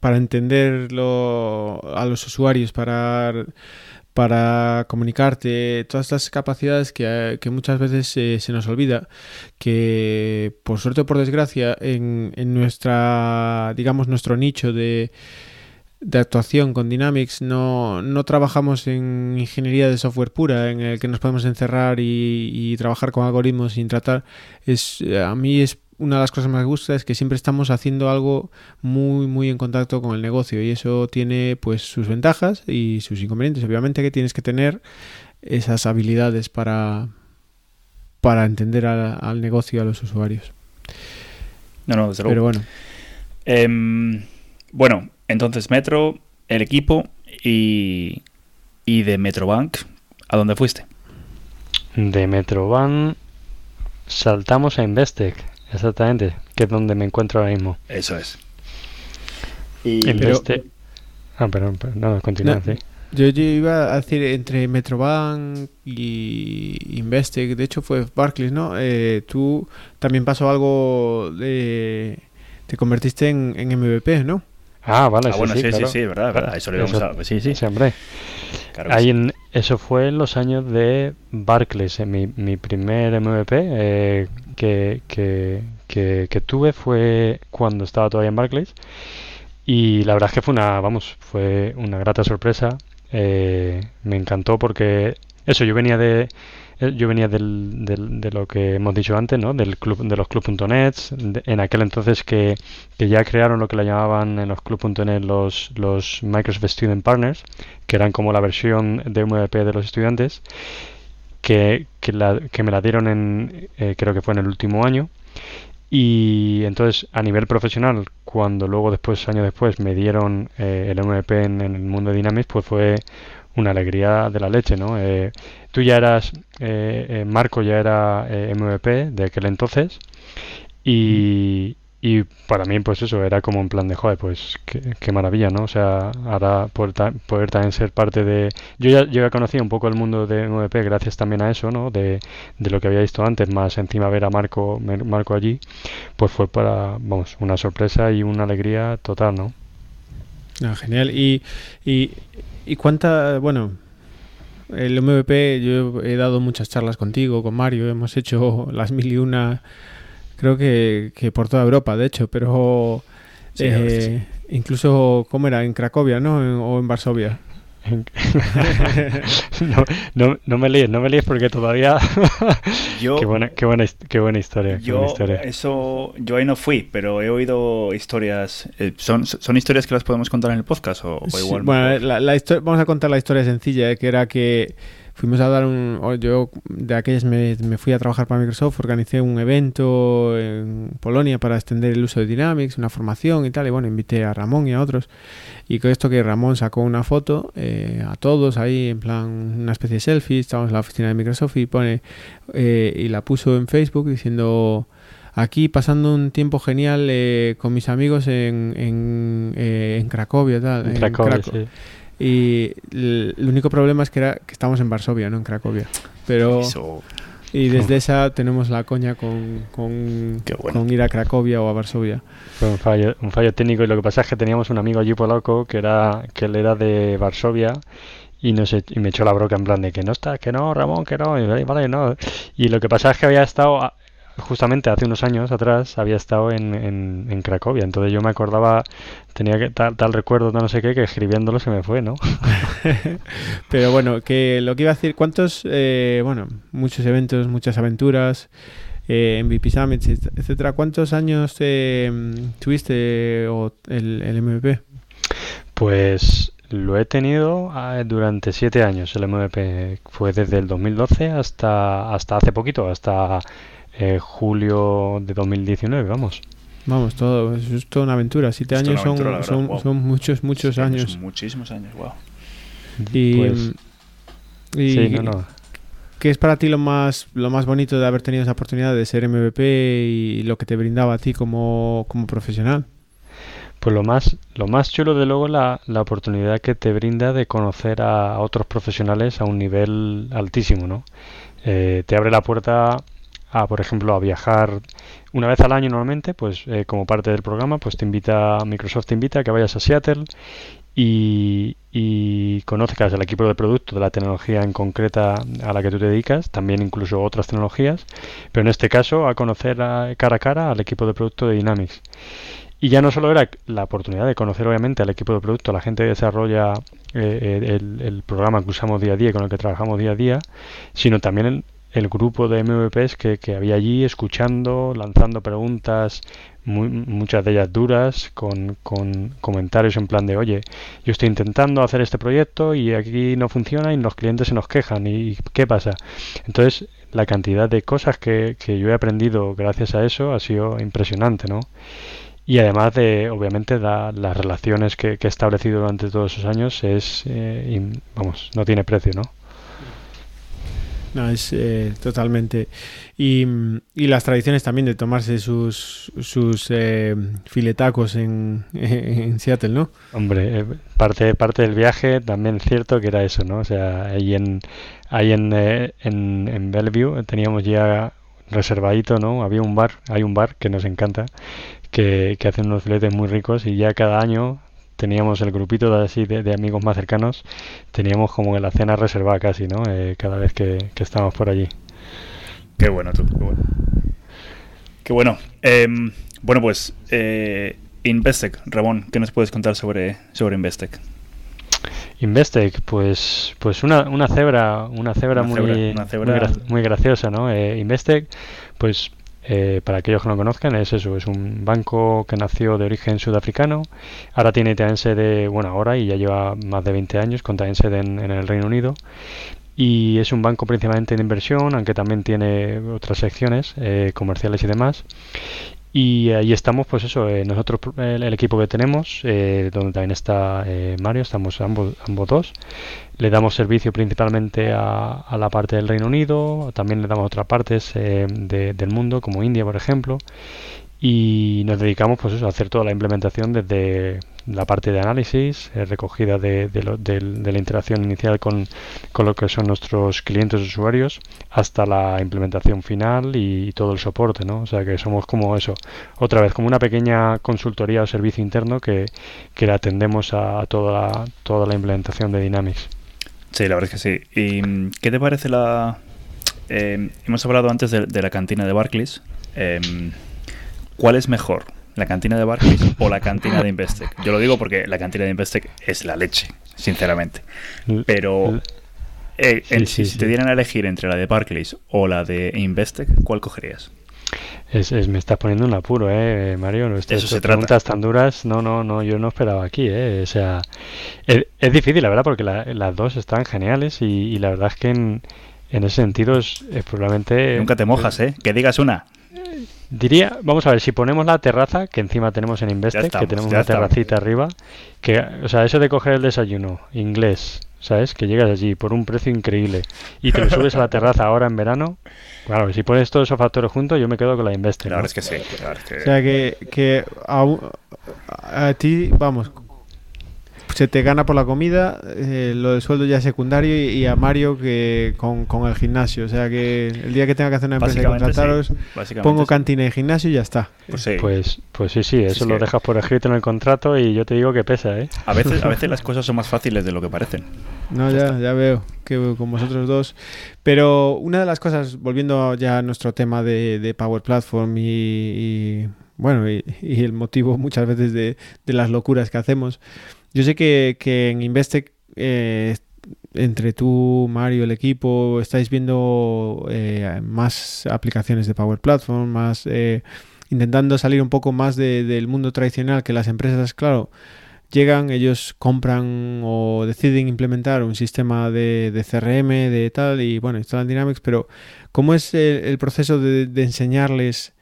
para entenderlo a los usuarios, para, para comunicarte, todas estas capacidades que, muchas veces eh, se nos olvida, que por suerte o por desgracia en, en nuestra, digamos, nuestro nicho de de actuación con Dynamics no, no, trabajamos en ingeniería de software pura en el que nos podemos encerrar y, trabajar con algoritmos sin tratar es a mí es una de las cosas más me gusta es que siempre estamos haciendo algo muy muy en contacto con el negocio y eso tiene pues sus ventajas y sus inconvenientes. Obviamente que tienes que tener esas habilidades para para entender al negocio y a los usuarios. No no desde luego. Pero bueno. Em, bueno entonces, Metro, el equipo y, y de Metrobank, ¿a dónde fuiste? De Metrobank saltamos a Investec, exactamente, que es donde me encuentro ahora mismo. Eso es. Y Investec... Ah, perdón, no, continúa, Yo, iba a decir entre Metrobank y Investec, de hecho fue Barclays, ¿no? Eh, tú también pasó algo de... Te convertiste en, en MVP, ¿no? Ah, vale, ah, sí, bueno, sí, sí, sí, verdad, verdad, eso lo íbamos a... Sí, sí. sí hombre. Ahí en, eso fue en los años de Barclays, en mi, mi primer MVP eh, que, que, que, que, tuve fue cuando estaba todavía en Barclays y la verdad es que fue una, vamos, fue una grata sorpresa. Eh, me encantó porque eso, yo venía de eh, yo venía del, de lo que hemos dicho antes, ¿no? Del club, de los club.net, en aquel entonces que, que, ya crearon lo que le llamaban en los club.net los, los Microsoft Student Partners, que eran como la versión de MVP de los estudiantes, que, que, la, que me la dieron en, eh, creo que fue en el último año. Y entonces a nivel profesional, cuando luego después, años después, me dieron eh, el MVP en, en, el mundo de Dynamics, pues fue una alegría de la leche, ¿no? Eh, tú ya eras, eh, eh Marco ya era eh, MVP de aquel entonces y, y, para mí pues eso era como un plan de, joder, pues qué, maravilla, ¿no? O sea, ahora poder, poder, también ser parte de... Yo ya, yo ya conocía un poco el mundo de MVP gracias también a eso, ¿no? De, de lo que había visto antes, más encima ver a Marco, Marco allí, pues fue para, vamos, una sorpresa y una alegría total, ¿no? Ah, genial. Y, y ¿Y cuánta, bueno, el MVP, yo he dado muchas charlas contigo, con Mario, hemos hecho las mil y una, creo que, que por toda Europa, de hecho, pero eh, incluso, ¿cómo era? En Cracovia, ¿no? o en Varsovia. no, no, no, me líes, no me líes porque todavía. qué, buena, qué, buena, qué buena historia. Yo, historia. Eso, yo ahí no fui, pero he oído historias. Eh, ¿son, ¿Son historias que las podemos contar en el podcast o, igual? bueno, la, la vamos a contar la historia sencilla, eh, que era que fuimos a dar un... Yo de aquellas me, me, fui a trabajar para Microsoft, organicé un evento en Polonia para extender el uso de Dynamics, una formación y tal, y bueno, invité a Ramón y a otros. Y con esto que Ramón sacó una foto eh, a todos ahí, en plan una especie de selfie, estábamos en la oficina de Microsoft y pone... Eh, y la puso en Facebook diciendo aquí pasando un tiempo genial eh, con mis amigos en, en, eh, en Cracovia. Tal, en Cracovia, sí. Y el, único problema es que, era, que estamos en Varsovia, no en Cracovia. Pero... Eso. Y desde esa tenemos la coña con, con, bueno. con, ir a Cracovia o a Varsovia. Fue un fallo, un fallo técnico y lo que pasa es que teníamos un amigo allí polaco que era que él era de Varsovia y no sé, y me echó la broca en plan de que no está, que no, Ramón, que no, y vale, no. Y lo que pasa es que había estado justamente hace unos años atrás había estado en, en, en Cracovia, entonces yo me acordaba, tenía que, tal, tal recuerdo, no sé qué, que escribiéndolo se me fue, ¿no? Pero bueno, que lo que iba a decir, ¿cuántos, eh, bueno, muchos eventos, muchas aventuras, eh, MVP Summits, etcétera, ¿cuántos años eh, tuviste o el, el MVP? Pues lo he tenido ah, durante siete años el MVP. Fue desde el 2012 hasta, hasta hace poquito, hasta eh, julio de 2019, vamos. Vamos, todo, es toda una aventura. Siete Es años son, wow. muchos, muchos años. son muchísimos años, wow. Y, Pues, y sí, no, no. ¿qué es para ti lo más, lo más bonito de haber tenido esa oportunidad de ser MVP y lo que te brindaba a ti como, como profesional? Pues lo más, lo más chulo de luego la, la oportunidad que te brinda de conocer a, a otros profesionales a un nivel altísimo, ¿no? Eh, te abre la puerta a, por ejemplo, a viajar una vez al año normalmente, pues eh, como parte del programa, pues te invita, Microsoft te invita a que vayas a Seattle y, y conozcas el equipo de producto de la tecnología en concreta a la que tú te dedicas, también incluso otras tecnologías, pero en este caso a conocer cara a cara al equipo de producto de Dynamics. Y ya no solo era la oportunidad de conocer obviamente al equipo de producto, a la gente que desarrolla eh, el, el programa que usamos día a día, con el que trabajamos día a día, sino también el, grupo de MVPs que, que había allí escuchando, lanzando preguntas, muchas de ellas duras, con, con comentarios en plan de, oye, yo estoy intentando hacer este proyecto y aquí no funciona y los clientes se nos quejan y ¿qué pasa? Entonces, la cantidad de cosas que, que yo he aprendido gracias a eso ha sido impresionante, ¿no? Y además de, obviamente, da- las relaciones que, que he establecido durante todos esos años es, eh, vamos, no tiene precio, ¿no? No, es eh, totalmente. Y, y las tradiciones también de tomarse sus, sus eh, filetacos en, en Seattle, ¿no? Hombre, eh, parte, parte del viaje también cierto que era eso, ¿no? O sea, ahí en, ahí en, eh, en, en Bellevue teníamos ya reservadito, ¿no? Había un bar, hay un bar que nos encanta, que, que hace unos filetes muy ricos y ya cada año teníamos el grupito de, así de, de amigos más cercanos, teníamos como la cena reservada casi, ¿no? Eh, cada vez que, que estábamos por allí. Qué bueno, tú, qué bueno. Qué bueno. Em, bueno, pues, eh, Investec, Ramón, ¿qué nos puedes contar sobre, sobre Investec? Investec, pues, pues una, una cebra, una cebra, muy, Muy, graciosa, ¿no? Eh, Investec, pues eh, para aquellos que no conozcan, es eso, es un banco que nació de origen sudafricano, ahora tiene también sede, bueno, ahora y ya lleva más de 20 años con también sede en, el Reino Unido y es un banco principalmente de inversión, aunque también tiene otras secciones eh, comerciales y demás. Y ahí estamos, pues eso, eh, nosotros, el, equipo que tenemos, eh, donde también está eh, Mario, estamos ambos, ambos dos. Le damos servicio principalmente a, la parte del Reino Unido, también le damos otras partes del mundo, como India, por ejemplo y nos dedicamos pues eso, a hacer toda la implementación desde la parte de análisis, eh, recogida de, de, la interacción inicial con, con, lo que son nuestros clientes usuarios, hasta la implementación final y, todo el soporte, ¿no? O sea que somos como eso, otra vez, como una pequeña consultoría o servicio interno que, que atendemos a, toda, la, toda la implementación de Dynamics. Sí, la verdad es que sí. ¿Y mm, qué te parece la... Eh, hemos hablado antes de, la cantina de Barclays. Eh, ¿Cuál es mejor? ¿La cantina de Barclays o la cantina de Investec? Yo lo digo porque la cantina de Investec es la leche, sinceramente. Pero eh, si te dieran a elegir entre la de Barclays o la de Investec, ¿cuál cogerías? Es, me estás poniendo un apuro, eh, Mario. Estas se preguntas tan duras, no, no, no, yo no esperaba aquí, eh. O sea, es, difícil, la verdad, porque las dos están geniales y, la verdad es que en, ese sentido es, probablemente... Nunca te mojas, eh. Que digas una. Diría, vamos a ver, si ponemos la terraza que encima tenemos en Investec, que tenemos una terracita arriba, que, o sea, eso de coger el desayuno inglés, ¿sabes? Que llegas allí por un precio increíble y te lo subes a la terraza ahora en verano, claro, si pones todos esos factores juntos, yo me quedo con la Investec. Claro, es que sí. O sea, que, que a ti, vamos, se te gana por la comida, eh, lo del sueldo ya es secundario y, a Mario que con, el gimnasio. O sea que el día que tenga que hacer una empresa y contrataros, pongo cantina y gimnasio y ya está. Pues sí, pues, pues sí, sí, eso lo dejas por escrito en el contrato y yo te digo que pesa, ¿eh? A veces, a veces las cosas son más fáciles de lo que parecen. No, ya, ya veo que con vosotros dos. Pero una de las cosas, volviendo ya a nuestro tema de, Power Platform y, bueno, y, el motivo muchas veces de, de las locuras que hacemos, yo sé que, en Investec, eh, entre tú, Mario, el equipo, estáis viendo eh, más aplicaciones de Power Platform, más eh, intentando salir un poco más del mundo tradicional que las empresas, claro, llegan, ellos compran o deciden implementar un sistema de, CRM, de tal, y bueno, instalan Dynamics, pero ¿cómo es el, proceso de, de enseñarles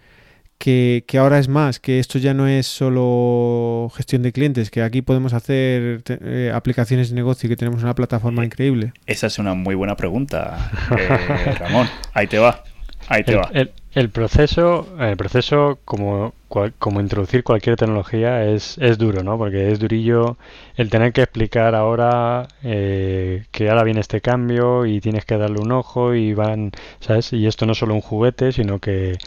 que, ahora es más, que esto ya no es solo gestión de clientes, que aquí podemos hacer eh, aplicaciones de negocio y que tenemos una plataforma increíble? Esa es una muy buena pregunta, eh, Ramón. Ahí te va. Ahí te el, va. El, proceso, el proceso como, como introducir cualquier tecnología es, es duro, ¿no? Porque es durillo el tener que explicar ahora eh, que ahora viene este cambio y tienes que darle un ojo y van, ¿sabes? Y esto no es solo un juguete, sino que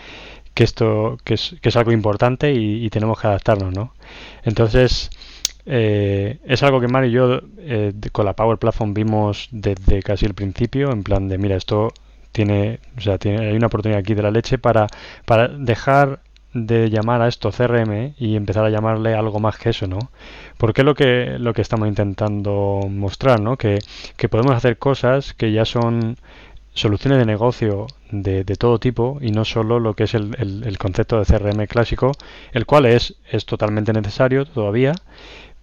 que esto que es, que es algo importante y, tenemos que adaptarnos, ¿no? Entonces, eh, es algo que Mario y yo eh, con la Power Platform vimos desde casi el principio, en plan de, mira, esto tiene, o sea, tiene, hay una oportunidad aquí de la leche para, para dejar de llamar a esto CRM y empezar a llamarle algo más que eso, ¿no? Porque lo que, lo que estamos intentando mostrar, ¿no? Que, que podemos hacer cosas que ya son soluciones de negocio de, de, todo tipo y no solo lo que es el, el, concepto de CRM clásico, el cual es, es totalmente necesario todavía,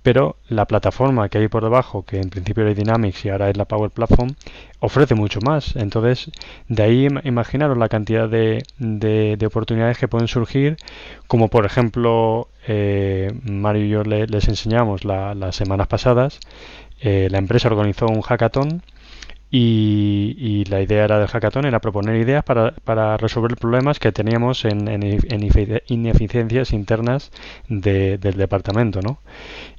pero la plataforma que hay por debajo, que en principio era Dynamics y ahora es la Power Platform, ofrece mucho más. Entonces, de ahí imaginaros la cantidad de, de, oportunidades que pueden surgir, como por ejemplo, eh, Mario y yo les enseñamos las semanas pasadas, eh, la empresa organizó un hackathon y, la idea era del hackathon era proponer ideas para, para resolver problemas que teníamos en, ineficiencias internas del departamento, ¿no?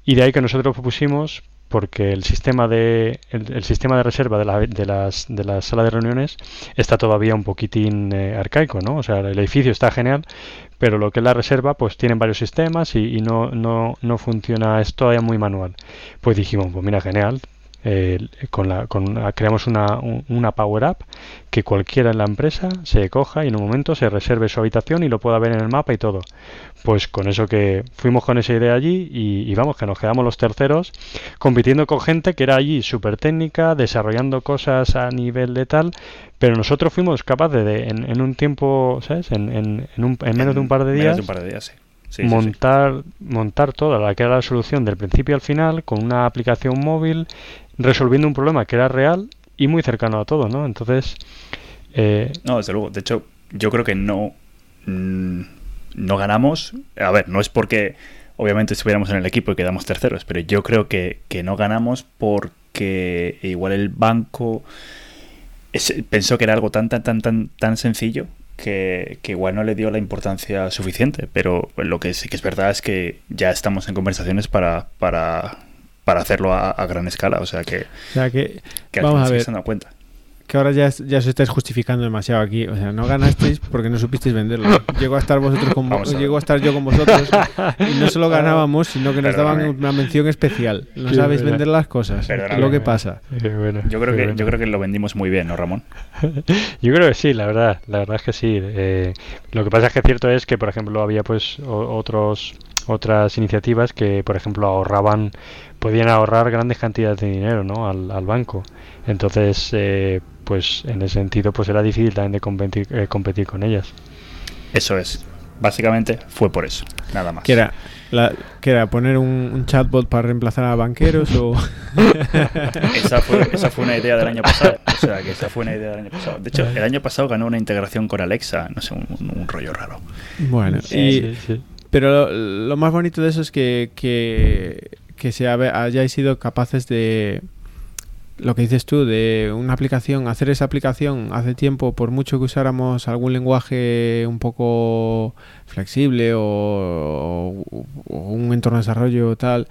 Y de ahí que nosotros propusimos porque el sistema de el, sistema de reserva de, la, de, las de la sala de reuniones está todavía un poquitín eh, arcaico, ¿no? O sea, el edificio está genial, pero lo que es la reserva, pues tienen varios sistemas y, no, no, no funciona, es todavía muy manual. Pues dijimos, pues mira, genial, con la, con, creamos una, una Power App que cualquiera en la empresa se coja y en un momento se reserve su habitación y lo pueda ver en el mapa y todo. Pues con eso que fuimos con esa idea allí y, vamos, que nos quedamos los terceros compitiendo con gente que era allí súper técnica, desarrollando cosas a nivel de tal, pero nosotros fuimos capaces de, en, un tiempo, ¿sabes? En, en, en, menos de un par de días. montar, montar toda la que era la solución del principio al final con una aplicación móvil, resolviendo un problema que era real y muy cercano a todo, ¿no? Entonces... Eh... No, desde luego. De hecho, yo creo que no... Mm, no ganamos. A ver, no es porque obviamente estuviéramos en el equipo y quedamos terceros, pero yo creo que, que no ganamos porque igual el banco pensó que era algo tan, tan, tan, tan, tan sencillo que, igual no le dio la importancia suficiente. Pero lo que sí que es verdad es que ya estamos en conversaciones para, para, para hacerlo a, gran escala. O sea que, que, vamos a ver. cuenta que ahora ya, ya os estáis justificando demasiado aquí. O sea, no ganasteis porque no supisteis venderlo. Llego a estar vosotros con llego a estar yo con vosotros y no solo ganábamos, sino que nos daban una mención especial. No sabéis vender las cosas. Es lo que pasa. yo creo que yo creo que lo vendimos muy bien, ¿no, Ramón? yo creo que sí, la verdad. La verdad es que sí. Eh, lo que pasa es que cierto es que, por ejemplo, había pues otros otras iniciativas que, por ejemplo, ahorraban, podían ahorrar grandes cantidades de dinero ¿no? al, al banco. Entonces, eh, pues en ese sentido, pues era difícil también de competir, eh, competir con ellas. Eso es. Básicamente fue por eso, nada más. ¿Qué era? La, ¿Qué era? ¿Poner un, chatbot para reemplazar a banqueros o...? esa, fue, esa fue una idea del año pasado. O sea, que esa fue una idea del año pasado. De hecho, el año pasado ganó una integración con Alexa, no sé, un, rollo raro. Bueno, sí, sí, pero lo, más bonito de eso es que, que, que se hayáis sido capaces de lo que dices tú, de una aplicación, hacer esa aplicación hace tiempo, por mucho que usáramos algún lenguaje un poco flexible o, un entorno de desarrollo tal,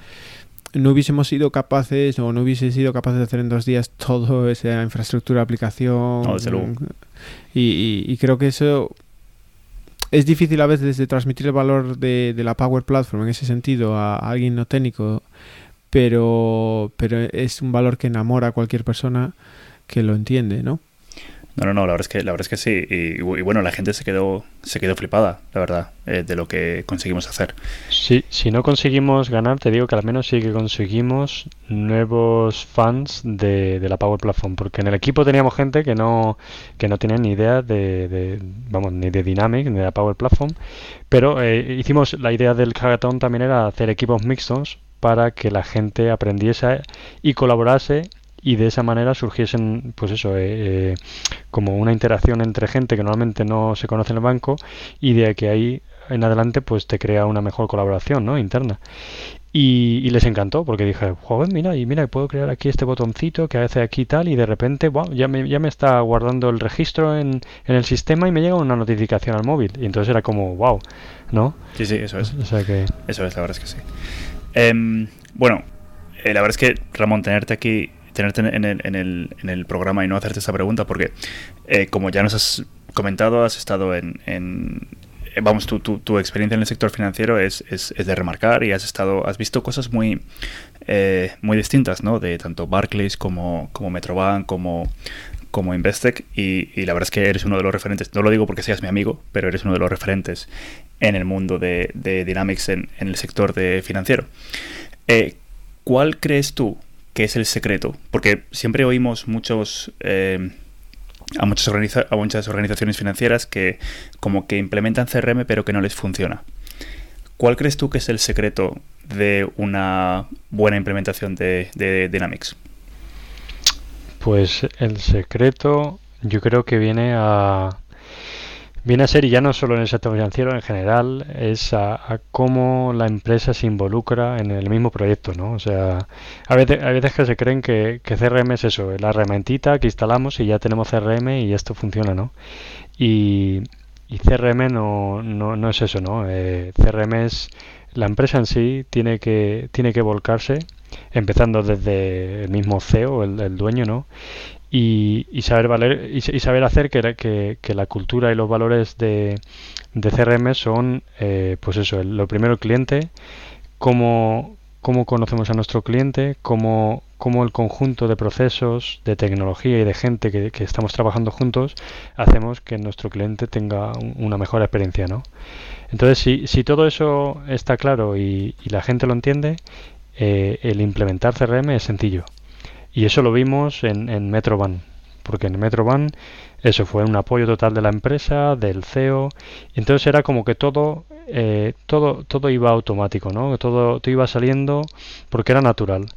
no hubiésemos sido capaces o no hubiese sido capaces de hacer en dos días toda esa infraestructura aplicación. y, y, creo que eso es difícil a veces de transmitir el valor de, la Power Platform en ese sentido a alguien no técnico pero, pero es un valor que enamora a cualquier persona que lo entiende, ¿no? No, no, no, la verdad es que, la verdad es que sí. Y, bueno, la gente se quedó, se quedó flipada, la verdad, eh, de lo que conseguimos hacer. Sí, si no conseguimos ganar, te digo que al menos sí que conseguimos nuevos fans de, la Power Platform, porque en el equipo teníamos gente que no, que no tenía ni idea de, vamos, ni de Dynamic, ni de la Power Platform, pero eh, hicimos, la idea del hackathon también era hacer equipos mixtos para que la gente aprendiese y colaborase y de esa manera surgiesen pues eso eh, eh, como una interacción entre gente que normalmente no se conoce en el banco y de que ahí en adelante pues te crea una mejor colaboración ¿no? interna. Y, les encantó porque dije joder mira y mira puedo crear aquí este botoncito que hace aquí tal y de repente wow, ya me ya me está guardando el registro en, en el sistema y me llega una notificación al móvil. Y entonces era como wow no sí sí eso es. O sea que eso es la verdad es que sí. Em, bueno, eh, la verdad es que, Ramón, tenerte aquí, tenerte en el, programa y no hacerte esta pregunta, porque eh, como ya nos has comentado, has estado en, eh, vamos, tu, experiencia en el sector financiero es, es, es, de remarcar y has estado, has visto cosas muy, muy distintas, ¿no? De tanto Barclays como, como Metrobank, como, como Investec y, la verdad es que eres uno de los referentes, no lo digo porque seas mi amigo, pero eres uno de los referentes en el mundo de, Dynamics en, el sector de financiero. Eh, ¿Cuál crees tú que es el secreto? Porque siempre oímos muchos... Eh, a muchas, a muchas organizaciones financieras que como que implementan CRM pero que no les funciona. ¿Cuál crees tú que es el secreto de una buena implementación de, de Dynamics? Pues el secreto yo creo que viene a, Viene a ser, y ya no solo en el sector financiero, en general, es a, cómo la empresa se involucra en el mismo proyecto, ¿no? O sea, a veces, a veces que se creen que, CRM es eso, la herramientita que instalamos y ya tenemos CRM y esto funciona, ¿no? Y, CRM no, no, no, es eso, ¿no? Eh, CRM es la empresa en sí tiene que, tiene que volcarse, empezando desde el mismo CEO, el, el dueño, ¿no? Y, saber valer y, saber hacer que, la cultura y los valores de, de CRM son eh, pues eso lo primero el cliente cómo, cómo conocemos a nuestro cliente, cómo, cómo el conjunto de procesos, de tecnología y de gente que, que estamos trabajando juntos hacemos que nuestro cliente tenga una mejor experiencia, ¿no? Entonces, si, si todo eso está claro y, y la gente lo entiende, eh, el implementar CRM es sencillo. Y eso lo vimos en, en Metroban, porque en Metroban eso fue un apoyo total de la empresa, del CEO, y entonces era como que todo, eh, todo, todo iba automático, ¿no? Todo, todo iba saliendo porque era natural.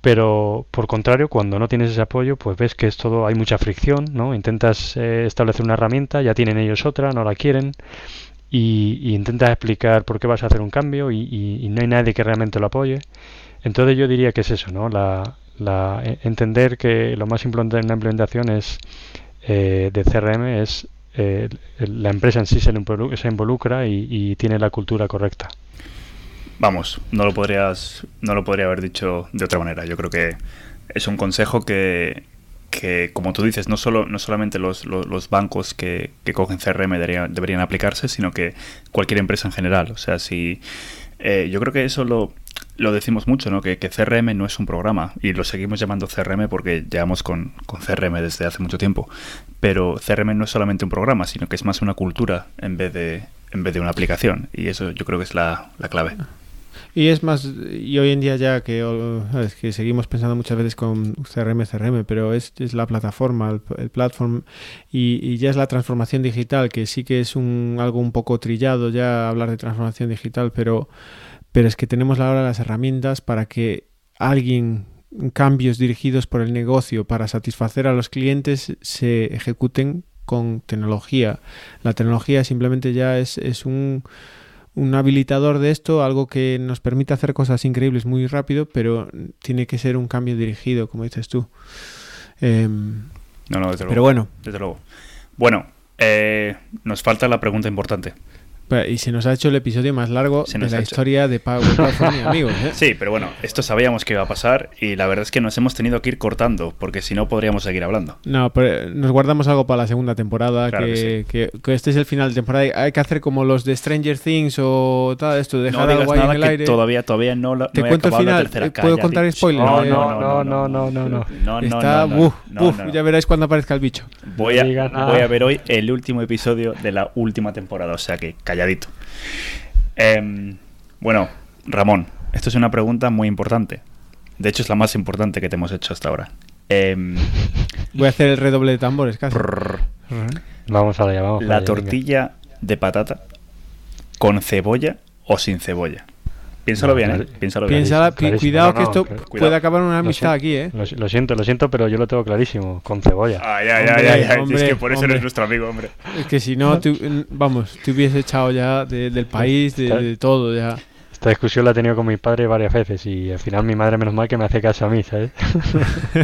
Pero por contrario, cuando no tienes ese apoyo, pues ves que es todo, hay mucha fricción, ¿no? Intentas eh, establecer una herramienta, ya tienen ellos otra, no la quieren, y, y, intentas explicar por qué vas a hacer un cambio y, y, y, no hay nadie que realmente lo apoye. Entonces yo diría que es eso, ¿no? La, la, entender que lo más importante en la implementación es eh, de CRM es eh, la empresa en sí se, involucra y, tiene la cultura correcta. Vamos, no lo podrías, no lo podría haber dicho de otra manera. Yo creo que es un consejo que, que como tú dices, no solo no solamente los, los, los bancos que, que, cogen CRM deberían, deberían aplicarse, sino que cualquier empresa en general. O sea, si eh, yo creo que eso lo, lo decimos mucho, ¿no? Que, CRM no es un programa y lo seguimos llamando CRM porque llevamos con, con, CRM desde hace mucho tiempo. Pero CRM no es solamente un programa, sino que es más una cultura en vez de, en vez de una aplicación. Y eso yo creo que es la, la clave. Y es más, y hoy en día ya que, es que seguimos pensando muchas veces con CRM, CRM, pero es, es la plataforma, el, el platform, y, y, ya es la transformación digital, que sí que es un, algo un poco trillado ya hablar de transformación digital, pero, pero es que tenemos ahora las herramientas para que alguien, cambios dirigidos por el negocio para satisfacer a los clientes, se ejecuten con tecnología. La tecnología simplemente ya es, es un un habilitador de esto, algo que nos permite hacer cosas increíbles muy rápido, pero tiene que ser un cambio dirigido, como dices tú. Eh, no, no, desde pero luego. bueno. Desde luego. Bueno, eh, nos falta la pregunta importante. Y se nos ha hecho el episodio más largo Se de la historia de Power Platform y amigos. ¿eh? Sí, pero bueno, esto sabíamos que iba a pasar y la verdad es que nos hemos tenido que ir cortando porque si no podríamos seguir hablando. No, pero nos guardamos algo para la segunda temporada, Claro que, que sí. que- que este es el final de temporada. Hay que hacer como los de Stranger Things o tal, esto, dejar no digas algo ahí nada en el aire. todavía, todavía no, la, Te no cuento el final. tercera. Eh, ¿Puedo Cállate. contar spoiler? No, Eh, no, no, no, no, no, no. Está, no, no, buf, no, buf, no. ya veréis cuando aparezca el bicho. Voy a, voy a ver hoy el último episodio de la última temporada, o sea que calladito. Em, bueno, Ramón, esto es una pregunta muy importante. De hecho, es la más importante que te hemos hecho hasta ahora. Em, Voy a hacer el redoble de tambores casi. prrr, Vamos allá, vamos la allá, venga. tortilla de patata con cebolla o sin cebolla. Piénsalo bien. ¿eh? Piénsalo bien. Piénsala, pi- Clarísimo. cuidado No, que esto puede acabar en una amistad aquí, ¿eh? Lo, lo siento, lo siento, pero yo lo tengo clarísimo, con cebolla. Ay, ay, Hombre, ay, ay, hombre, es que por eso hombre. eres nuestro amigo, hombre. Es que si no, tú- vamos, te hubiese echado ya de- del país, de, de todo, ya. Esta discusión la he tenido con mi padre varias veces y al final mi madre menos mal que me hace caso a mí, ¿sabes?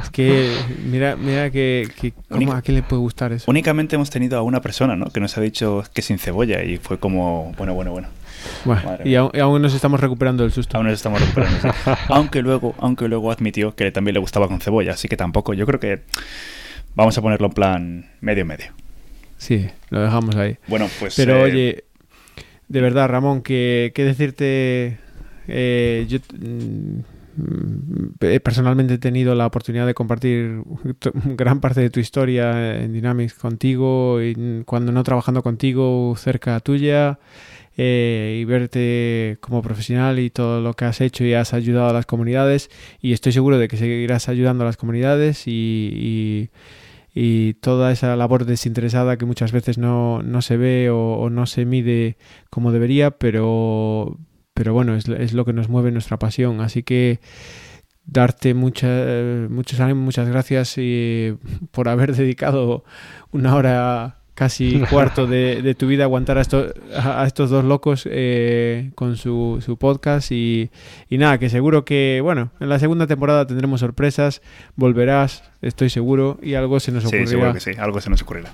Es que, mira, mira que, que ¿cómo- Única- ¿a qué le puede gustar eso? Únicamente hemos tenido a una persona, ¿no? Que nos ha dicho que sin cebolla y fue como, bueno, bueno, bueno. Bueno, y aún, y aún nos estamos recuperando del susto. Aún nos estamos recuperando. sí. aunque luego, aunque luego admitió que también le gustaba con cebolla, así que tampoco. Yo creo que vamos a ponerlo en plan medio medio. Sí, lo dejamos ahí. Bueno, pues. Pero eh, oye, de verdad, Ramón, que, que decirte, eh, yo mm, eh, personalmente he tenido la oportunidad de compartir gran parte de tu historia en Dynamics contigo, y cuando no trabajando contigo, cerca tuya, eh, y verte como profesional y todo lo que has hecho y has ayudado a las comunidades, y estoy seguro de que seguirás ayudando a las comunidades y- y y toda esa labor desinteresada que muchas veces no, no se ve o, no se mide como debería, pero, pero bueno, es, es lo que nos mueve nuestra pasión. Así que darte mucha, muchos ánimos, muchas gracias y por haber dedicado una hora casi cuarto de, de tu vida aguantar a, esto- a estos dos locos eh, con su, su podcast y, y nada, que seguro que, bueno, en la segunda temporada tendremos sorpresas, volverás, estoy seguro, y algo se nos Sí, ocurrirá. seguro que sí, algo se nos ocurrirá.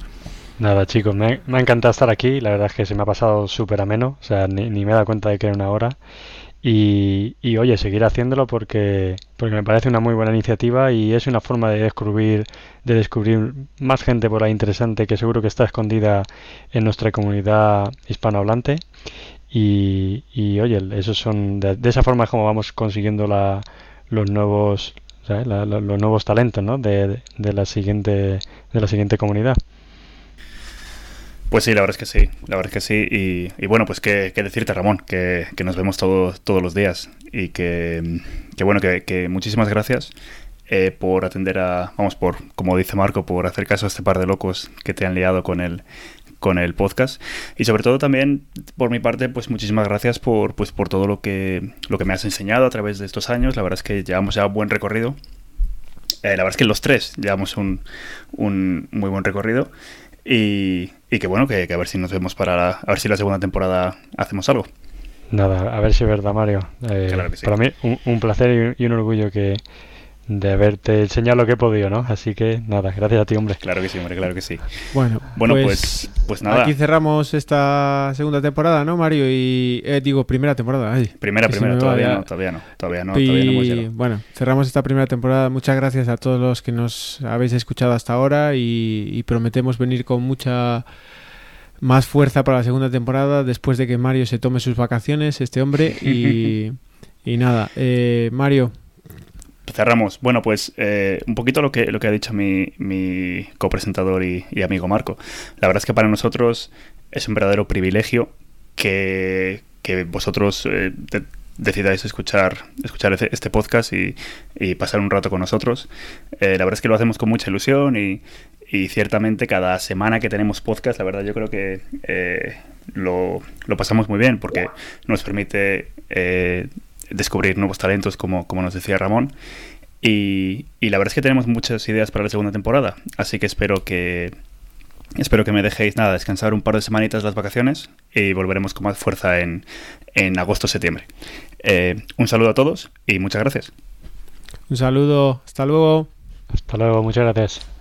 Nada, chicos, me, ha- me ha encantado estar aquí. La verdad es que se me ha pasado súper ameno. O sea, ni, ni me he dado cuenta de que era una hora. Y, y, oye, seguir haciéndolo porque, porque me parece una muy buena iniciativa y es una forma de descubrir, de descubrir más gente por ahí interesante que seguro que está escondida en nuestra comunidad hispanohablante. Y, y oye, esos son de, esa forma es como vamos consiguiendo la, los nuevos los nuevos talentos ¿no? de, de, la siguiente de la siguiente comunidad. Pues sí, la verdad es que sí, la verdad es que sí. Y, bueno, pues qué, decirte, Ramón, que, nos vemos todos los días. Y que, bueno, que, muchísimas gracias eh, por atender a, vamos, por, como dice Marco, por hacer caso a este par de locos que te han liado con el, con el podcast. Y sobre todo también, por mi parte, pues muchísimas gracias por, pues, por todo lo que, lo que me has enseñado a través de estos años. La verdad es que llevamos ya un buen recorrido. Eh, la verdad es que los tres llevamos un, un muy buen recorrido. Y, y que bueno, que, a ver si nos vemos para a ver si la segunda temporada hacemos algo. Nada, a ver si es verdad, Mario. Eh, para mí un, placer y un, orgullo que de haberte enseñado lo que he podido, ¿no? Así que nada, gracias a ti, hombre. Claro que sí, hombre, claro que sí. Bueno, bueno pues, pues, pues nada. Aquí cerramos esta segunda temporada, ¿no, Mario? Y eh, digo, primera temporada. primera, primera, todavía no, todavía no, todavía no, y, Bueno, cerramos esta primera temporada. Muchas gracias a todos los que nos habéis escuchado hasta ahora y prometemos venir con mucha más fuerza para la segunda temporada después de que Mario se tome sus vacaciones, este hombre. Y, y nada, eh, Mario. Cerramos. Bueno, pues eh, un poquito lo que, lo que ha dicho mi, mi copresentador y, amigo Marco. La verdad es que para nosotros es un verdadero privilegio que, que vosotros eh, decidáis escuchar, escuchar este, este podcast y, y, pasar un rato con nosotros. la verdad es que lo hacemos con mucha ilusión y, y ciertamente cada semana que tenemos podcast, la verdad yo creo que eh, lo, pasamos muy bien porque nos permite eh, descubrir nuevos talentos, como, como nos decía Ramón. Y, la verdad es que tenemos muchas ideas para la segunda temporada, así que espero que espero que me dejéis nada descansar un par de semanitas las vacaciones y volveremos con más fuerza en, en agosto-septiembre. Eh, un saludo a todos y muchas gracias. Un saludo, hasta luego. Hasta luego, muchas gracias.